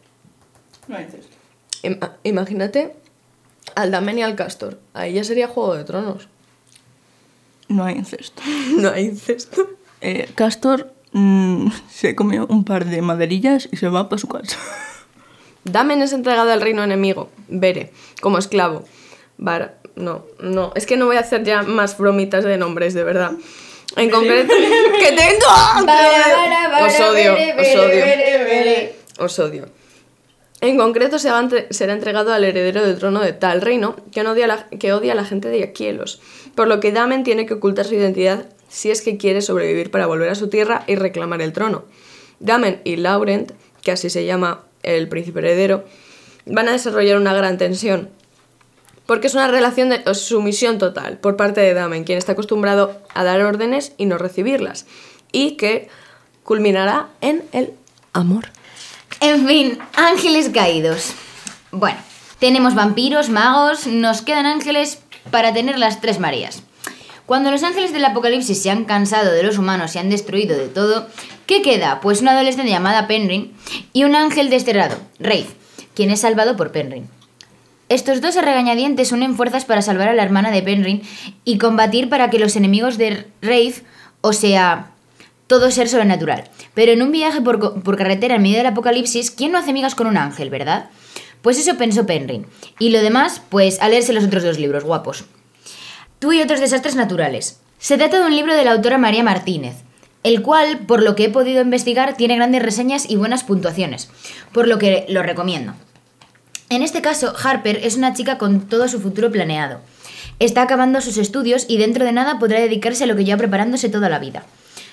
No hay incesto. im- imagínate al Damen y al Castor. Ahí ya sería Juego de Tronos. No hay incesto. no hay incesto. Eh, Castor mm, se comió un par de maderillas y se va para su casa. Damen es entregado al reino enemigo, Bere, como esclavo. Bar no, no, es que no voy a hacer ya más bromitas de nombres, de verdad. En concreto, que tengo. Os odio, os odio. Os odio. En concreto se va a entre- será entregado al heredero del trono de tal reino que, no odia la, que odia a la gente de Aquielos, por lo que Damen tiene que ocultar su identidad si es que quiere sobrevivir para volver a su tierra y reclamar el trono. Damen y Laurent, que así se llama el príncipe heredero, van a desarrollar una gran tensión, porque es una relación de sumisión total por parte de Damen, quien está acostumbrado a dar órdenes y no recibirlas, y que culminará en el amor. En fin, ángeles caídos. Bueno, tenemos vampiros, magos, nos quedan ángeles para tener las tres Marías. Cuando los ángeles del apocalipsis se han cansado de los humanos y han destruido de todo, ¿qué queda? Pues una adolescente llamada Penryn y un ángel desterrado, Wraith, quien es salvado por Penryn. Estos dos regañadientes unen fuerzas para salvar a la hermana de Penryn y combatir para que los enemigos de Wraith, o sea, todo ser sobrenatural. Pero en un viaje por, por carretera en medio del apocalipsis, ¿quién no hace amigas con un ángel, verdad? Pues eso pensó Penryn. Y lo demás, pues a leerse los otros dos libros, guapos. Tú y otros desastres naturales. Se trata de un libro de la autora María Martínez, el cual, por lo que he podido investigar, tiene grandes reseñas y buenas puntuaciones, por lo que lo recomiendo. En este caso, Harper es una chica con todo su futuro planeado. Está acabando sus estudios y dentro de nada podrá dedicarse a lo que lleva preparándose toda la vida.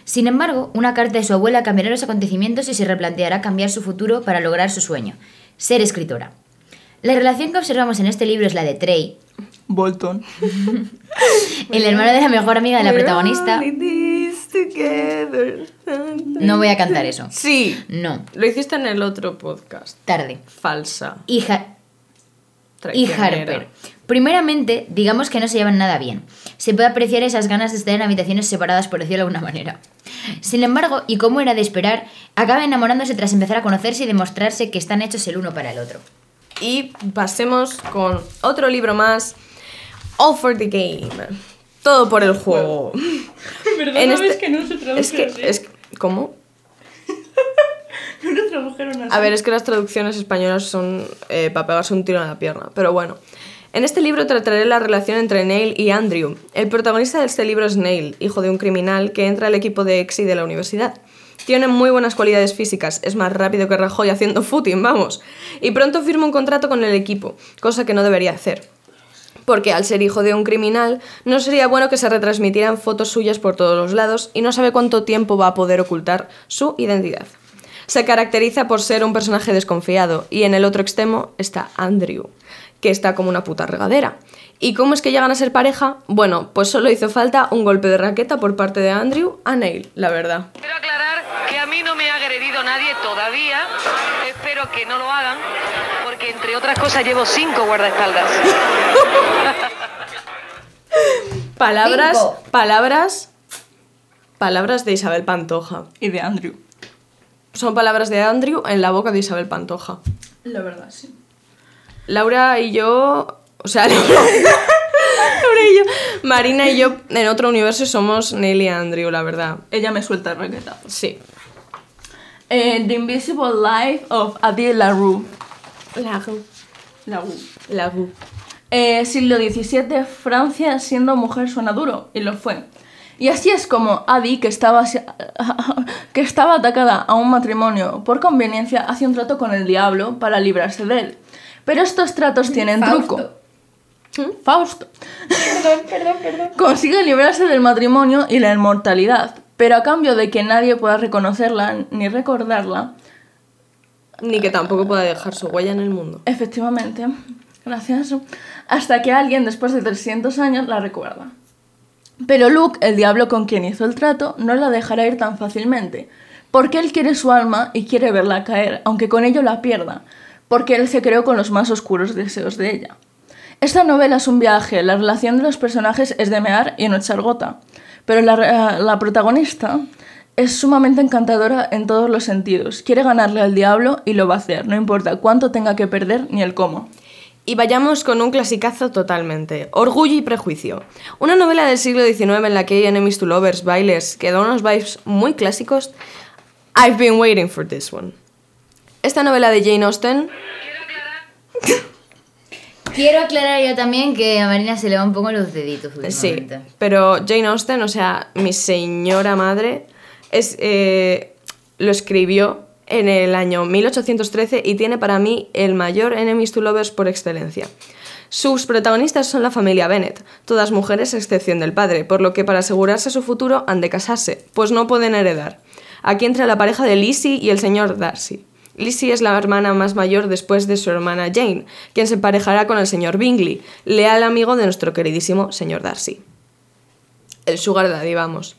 Sin embargo, una carta de su abuela cambiará los acontecimientos y se replanteará cambiar su futuro para lograr su sueño, ser escritora. La relación que observamos en este libro es la de Trey, Bolton. el hermano de la mejor amiga de la protagonista. No voy a cantar eso. Sí, No, lo hiciste en el otro podcast. tarde. Falsa. Y, Ha- y. Harper. Primeramente, digamos que no se llevan nada bien. Se puede apreciar esas ganas de estar en habitaciones separadas, por decirlo de alguna manera. Sin embargo, y como era de esperar, acaban enamorándose tras empezar a conocerse y demostrarse que están hechos el uno para el otro. Y pasemos con otro libro más. All for the Game. Todo por el juego. ¿Verdad? En no este- ves que no se traduce Es que, así? es ¿Cómo? No lo tradujeron así. A ver, es que las traducciones españolas son para pegarse un tiro en la pierna. Pero bueno. En este libro trataré la relación entre Neil y Andrew. El protagonista de este libro es Neil, hijo de un criminal que entra al equipo de EXI de la universidad. Tiene muy buenas cualidades físicas, es más rápido que Rajoy haciendo footing, vamos. Y pronto firma un contrato con el equipo, cosa que no debería hacer. Porque al ser hijo de un criminal, no sería bueno que se retransmitieran fotos suyas por todos los lados y no sabe cuánto tiempo va a poder ocultar su identidad. Se caracteriza por ser un personaje desconfiado y en el otro extremo está Andrew, que está como una puta regadera. ¿Y cómo es que llegan a ser pareja? Bueno, pues solo hizo falta un golpe de raqueta por parte de Andrew a Neil, la verdad. Quiero aclarar que a mí no me ha agredido nadie todavía. Espero que no lo hagan, entre otras cosas llevo cinco guardaespaldas. Palabras, Cinco. palabras, palabras de Isabel Pantoja. Y de Andrew. Son palabras de Andrew en la boca de Isabel Pantoja. La verdad, sí. Laura y yo, o sea, Laura, Laura y yo, Marina y yo en otro universo somos Neil y Andrew, la verdad. Ella me suelta raqueta. Sí. Eh, The Invisible Life of Adil LaRue. Lagu. LaRue. Lagu. Eh, siglo XVII, Francia siendo mujer suena duro, y lo fue. Y así es como Adi, que estaba, que estaba atacada a un matrimonio por conveniencia, hace un trato con el diablo para librarse de él. Pero estos tratos tienen Fausto. truco. ¿Mm? Fausto. Consigue librarse del matrimonio y la inmortalidad, pero a cambio de que nadie pueda reconocerla ni recordarla, Ni que tampoco pueda dejar su huella en el mundo. efectivamente, gracias, hasta que alguien después de 300 años la recuerda. Pero Luke, el diablo con quien hizo el trato, no la dejará ir tan fácilmente, porque él quiere su alma y quiere verla caer, aunque con ello la pierda, porque él se creó con los más oscuros deseos de ella. Esta novela es un viaje, la relación de los personajes es de mear y no echar gota, pero la, la protagonista es sumamente encantadora en todos los sentidos. Quiere ganarle al diablo y lo va a hacer, no importa cuánto tenga que perder ni el cómo. Y vayamos con un clasicazo totalmente. Orgullo y prejuicio. Una novela del siglo XIX en la que hay enemies to lovers, bailes, que da unos vibes muy clásicos. I've been waiting for this one. Esta novela de Jane Austen Quiero aclarar yo también que a Marina se le va un poco los deditos Sí, pero Jane Austen, o sea, mi señora madre, es, eh, lo escribió en el año 1813 y tiene para mí el mayor enemies to lovers por excelencia. Sus protagonistas son la familia Bennet, todas mujeres a excepción del padre, por lo que para asegurarse su futuro han de casarse, pues no pueden heredar. Aquí entra la pareja de Lizzie y el señor Darcy. Lizzie es la hermana más mayor después de su hermana Jane, quien se emparejará con el señor Bingley, leal amigo de nuestro queridísimo señor Darcy. El sugar daddy, vamos.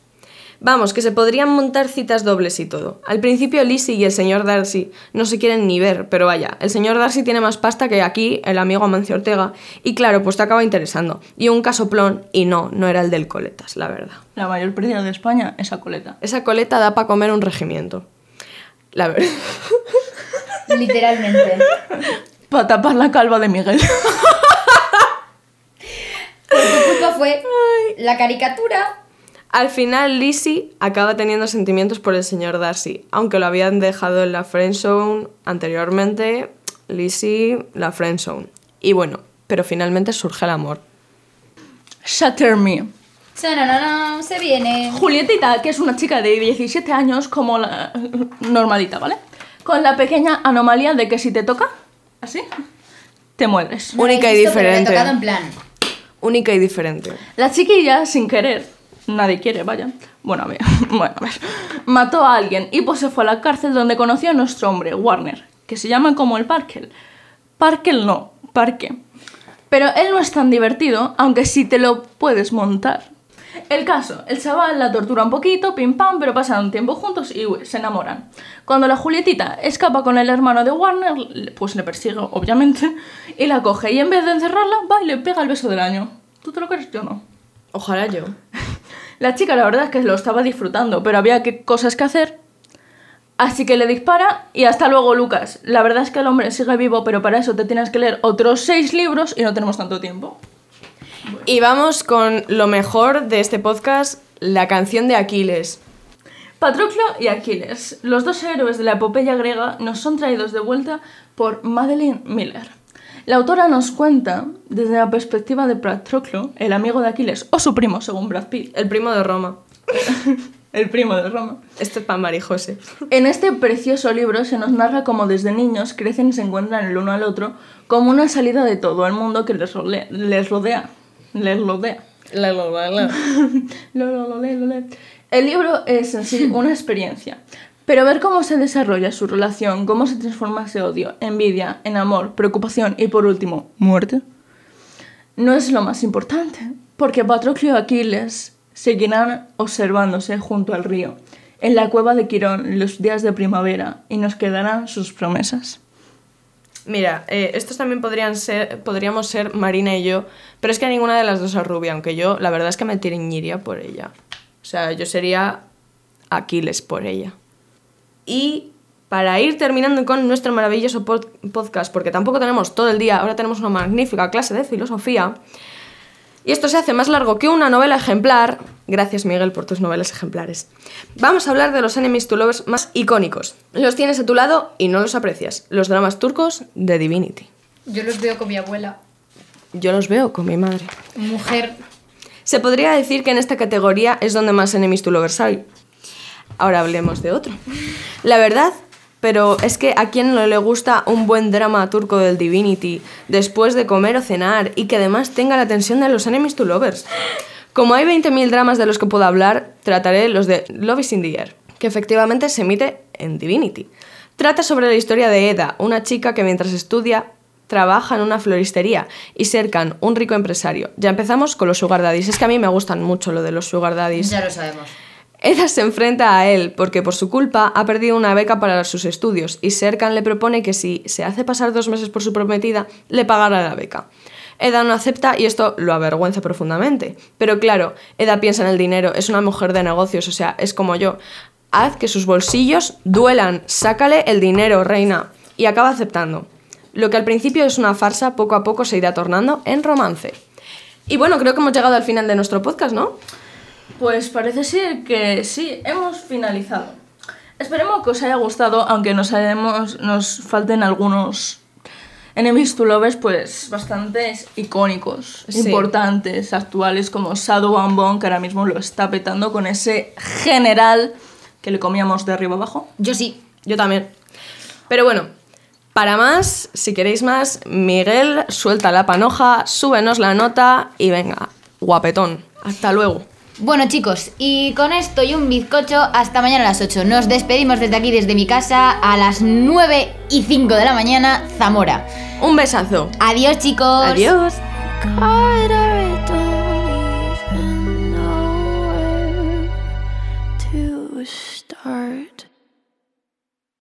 Vamos, que se podrían montar citas dobles y todo. Al principio Lizzie y el señor Darcy no se quieren ni ver, pero vaya, el señor Darcy tiene más pasta que aquí el amigo Amancio Ortega, y claro, pues te acaba interesando. Y un casoplón, y no, no era el del coletas, la verdad. La mayor pérdida de España, esa coleta. Esa coleta da para comer un regimiento. La verdad. Literalmente. Para tapar la calva de Miguel. Por tu culpa fue la caricatura. Al final, Lizzie acaba teniendo sentimientos por el señor Darcy, aunque lo habían dejado en la friendzone anteriormente. Lizzie, la friendzone. Y bueno, pero finalmente surge el amor. Shatter Me. Chananana, se viene. Julietita, que es una chica de 17 años como la normalita, ¿vale? Con la pequeña anomalía de que si te toca, así, te mueres. Única y diferente. tocado en plan. Única y diferente. La chiquilla, sin querer, nadie quiere, vaya. Bueno, a ver, bueno, a ver. Mató a alguien y pues se fue a la cárcel donde conoció a nuestro hombre, Warner, que se llama como el Parkel. Parkel no, Parque. Pero él no es tan divertido, aunque sí te lo puedes montar. El caso, el chaval la tortura un poquito, pim pam, pero pasan un tiempo juntos y uy, se enamoran. Cuando la Julietita escapa con el hermano de Warner, pues le persigue, obviamente, y la coge y en vez de encerrarla, va y le pega el beso del año. ¿Tú te lo crees? Yo no. Ojalá yo. La chica la verdad es que lo estaba disfrutando, pero había que, cosas que hacer. Así que le dispara y hasta luego, Lucas. La verdad es que el hombre sigue vivo, pero para eso te tienes que leer otros seis libros y no tenemos tanto tiempo. Y vamos con lo mejor de este podcast, la canción de Aquiles. Patroclo y Aquiles, los dos héroes de la epopeya griega, nos son traídos de vuelta por Madeleine Miller. La autora nos cuenta, desde la perspectiva de Patroclo, el amigo de Aquiles, o su primo, según Brad Pitt, El primo de Roma. el primo de Roma. Este es para Marijose. En este precioso libro se nos narra cómo desde niños crecen y se encuentran el uno al otro como una salida de todo el mundo que les, role- les rodea. Les rodea. El libro es en sí una experiencia, pero ver cómo se desarrolla su relación, cómo se transforma ese odio, envidia, en amor, preocupación y por último, muerte, no es lo más importante, porque Patroclo y Aquiles seguirán observándose junto al río, en la cueva de Quirón los días de primavera, y nos quedarán sus promesas. Mira, eh, estos también podrían ser, podríamos ser Marina y yo, pero es que ninguna de las dos es rubia, aunque yo la verdad es que me tiñiría por ella. O sea, yo sería Aquiles por ella. Y para ir terminando con nuestro maravilloso pod- podcast, porque tampoco tenemos todo el día, ahora tenemos una magnífica clase de filosofía, y esto se hace más largo que una novela ejemplar. Gracias, Miguel, por tus novelas ejemplares. Vamos a hablar de los enemies to lovers más icónicos. Los tienes a tu lado y no los aprecias. Los dramas turcos de Divinity. Yo los veo con mi abuela. yo los veo con mi madre. Mujer. Se podría decir que en esta categoría es donde más enemies to lovers hay. Ahora hablemos de otro. La verdad, pero es que a quien no le gusta un buen drama turco del Divinity después de comer o cenar y que además tenga la tensión de los enemies to lovers. Como hay 20.000 dramas de los que puedo hablar, trataré los de Love is in the Air, que efectivamente se emite en Divinity. Trata sobre la historia de Eda, una chica que mientras estudia trabaja en una floristería y Serkan, un rico empresario. Ya empezamos con los sugar daddies. Es que a mí me gustan mucho lo de los sugar daddies. Ya lo sabemos. Eda se enfrenta a él porque por su culpa ha perdido una beca para sus estudios y Serkan le propone que si se hace pasar dos meses por su prometida, le pagará la beca. Eda no acepta y esto lo avergüenza profundamente. Pero claro, Eda piensa en el dinero, es una mujer de negocios, o sea, es como yo. Haz que sus bolsillos duelan, sácale el dinero, reina. Y acaba aceptando. Lo que al principio es una farsa, poco a poco se irá tornando en romance. Y bueno, creo que hemos llegado al final de nuestro podcast, ¿no? Pues parece ser que sí, hemos finalizado. Esperemos que os haya gustado, aunque nos, hayamos- nos falten algunos enemies to lovers, pues bastantes icónicos, Sí. importantes, actuales, como Shadow and Bone, que ahora mismo lo está petando con ese general que le comíamos de arriba abajo. Yo sí. Yo también. Pero bueno, para más, si queréis más, Miguel, suelta la panoja, súbenos la nota y venga, guapetón. Hasta luego. Bueno chicos, y con esto y un bizcocho, hasta mañana a las 8. Nos despedimos desde aquí, desde mi casa, a las 9 y 5 de la mañana, Zamora. Un besazo. Adiós chicos. Adiós.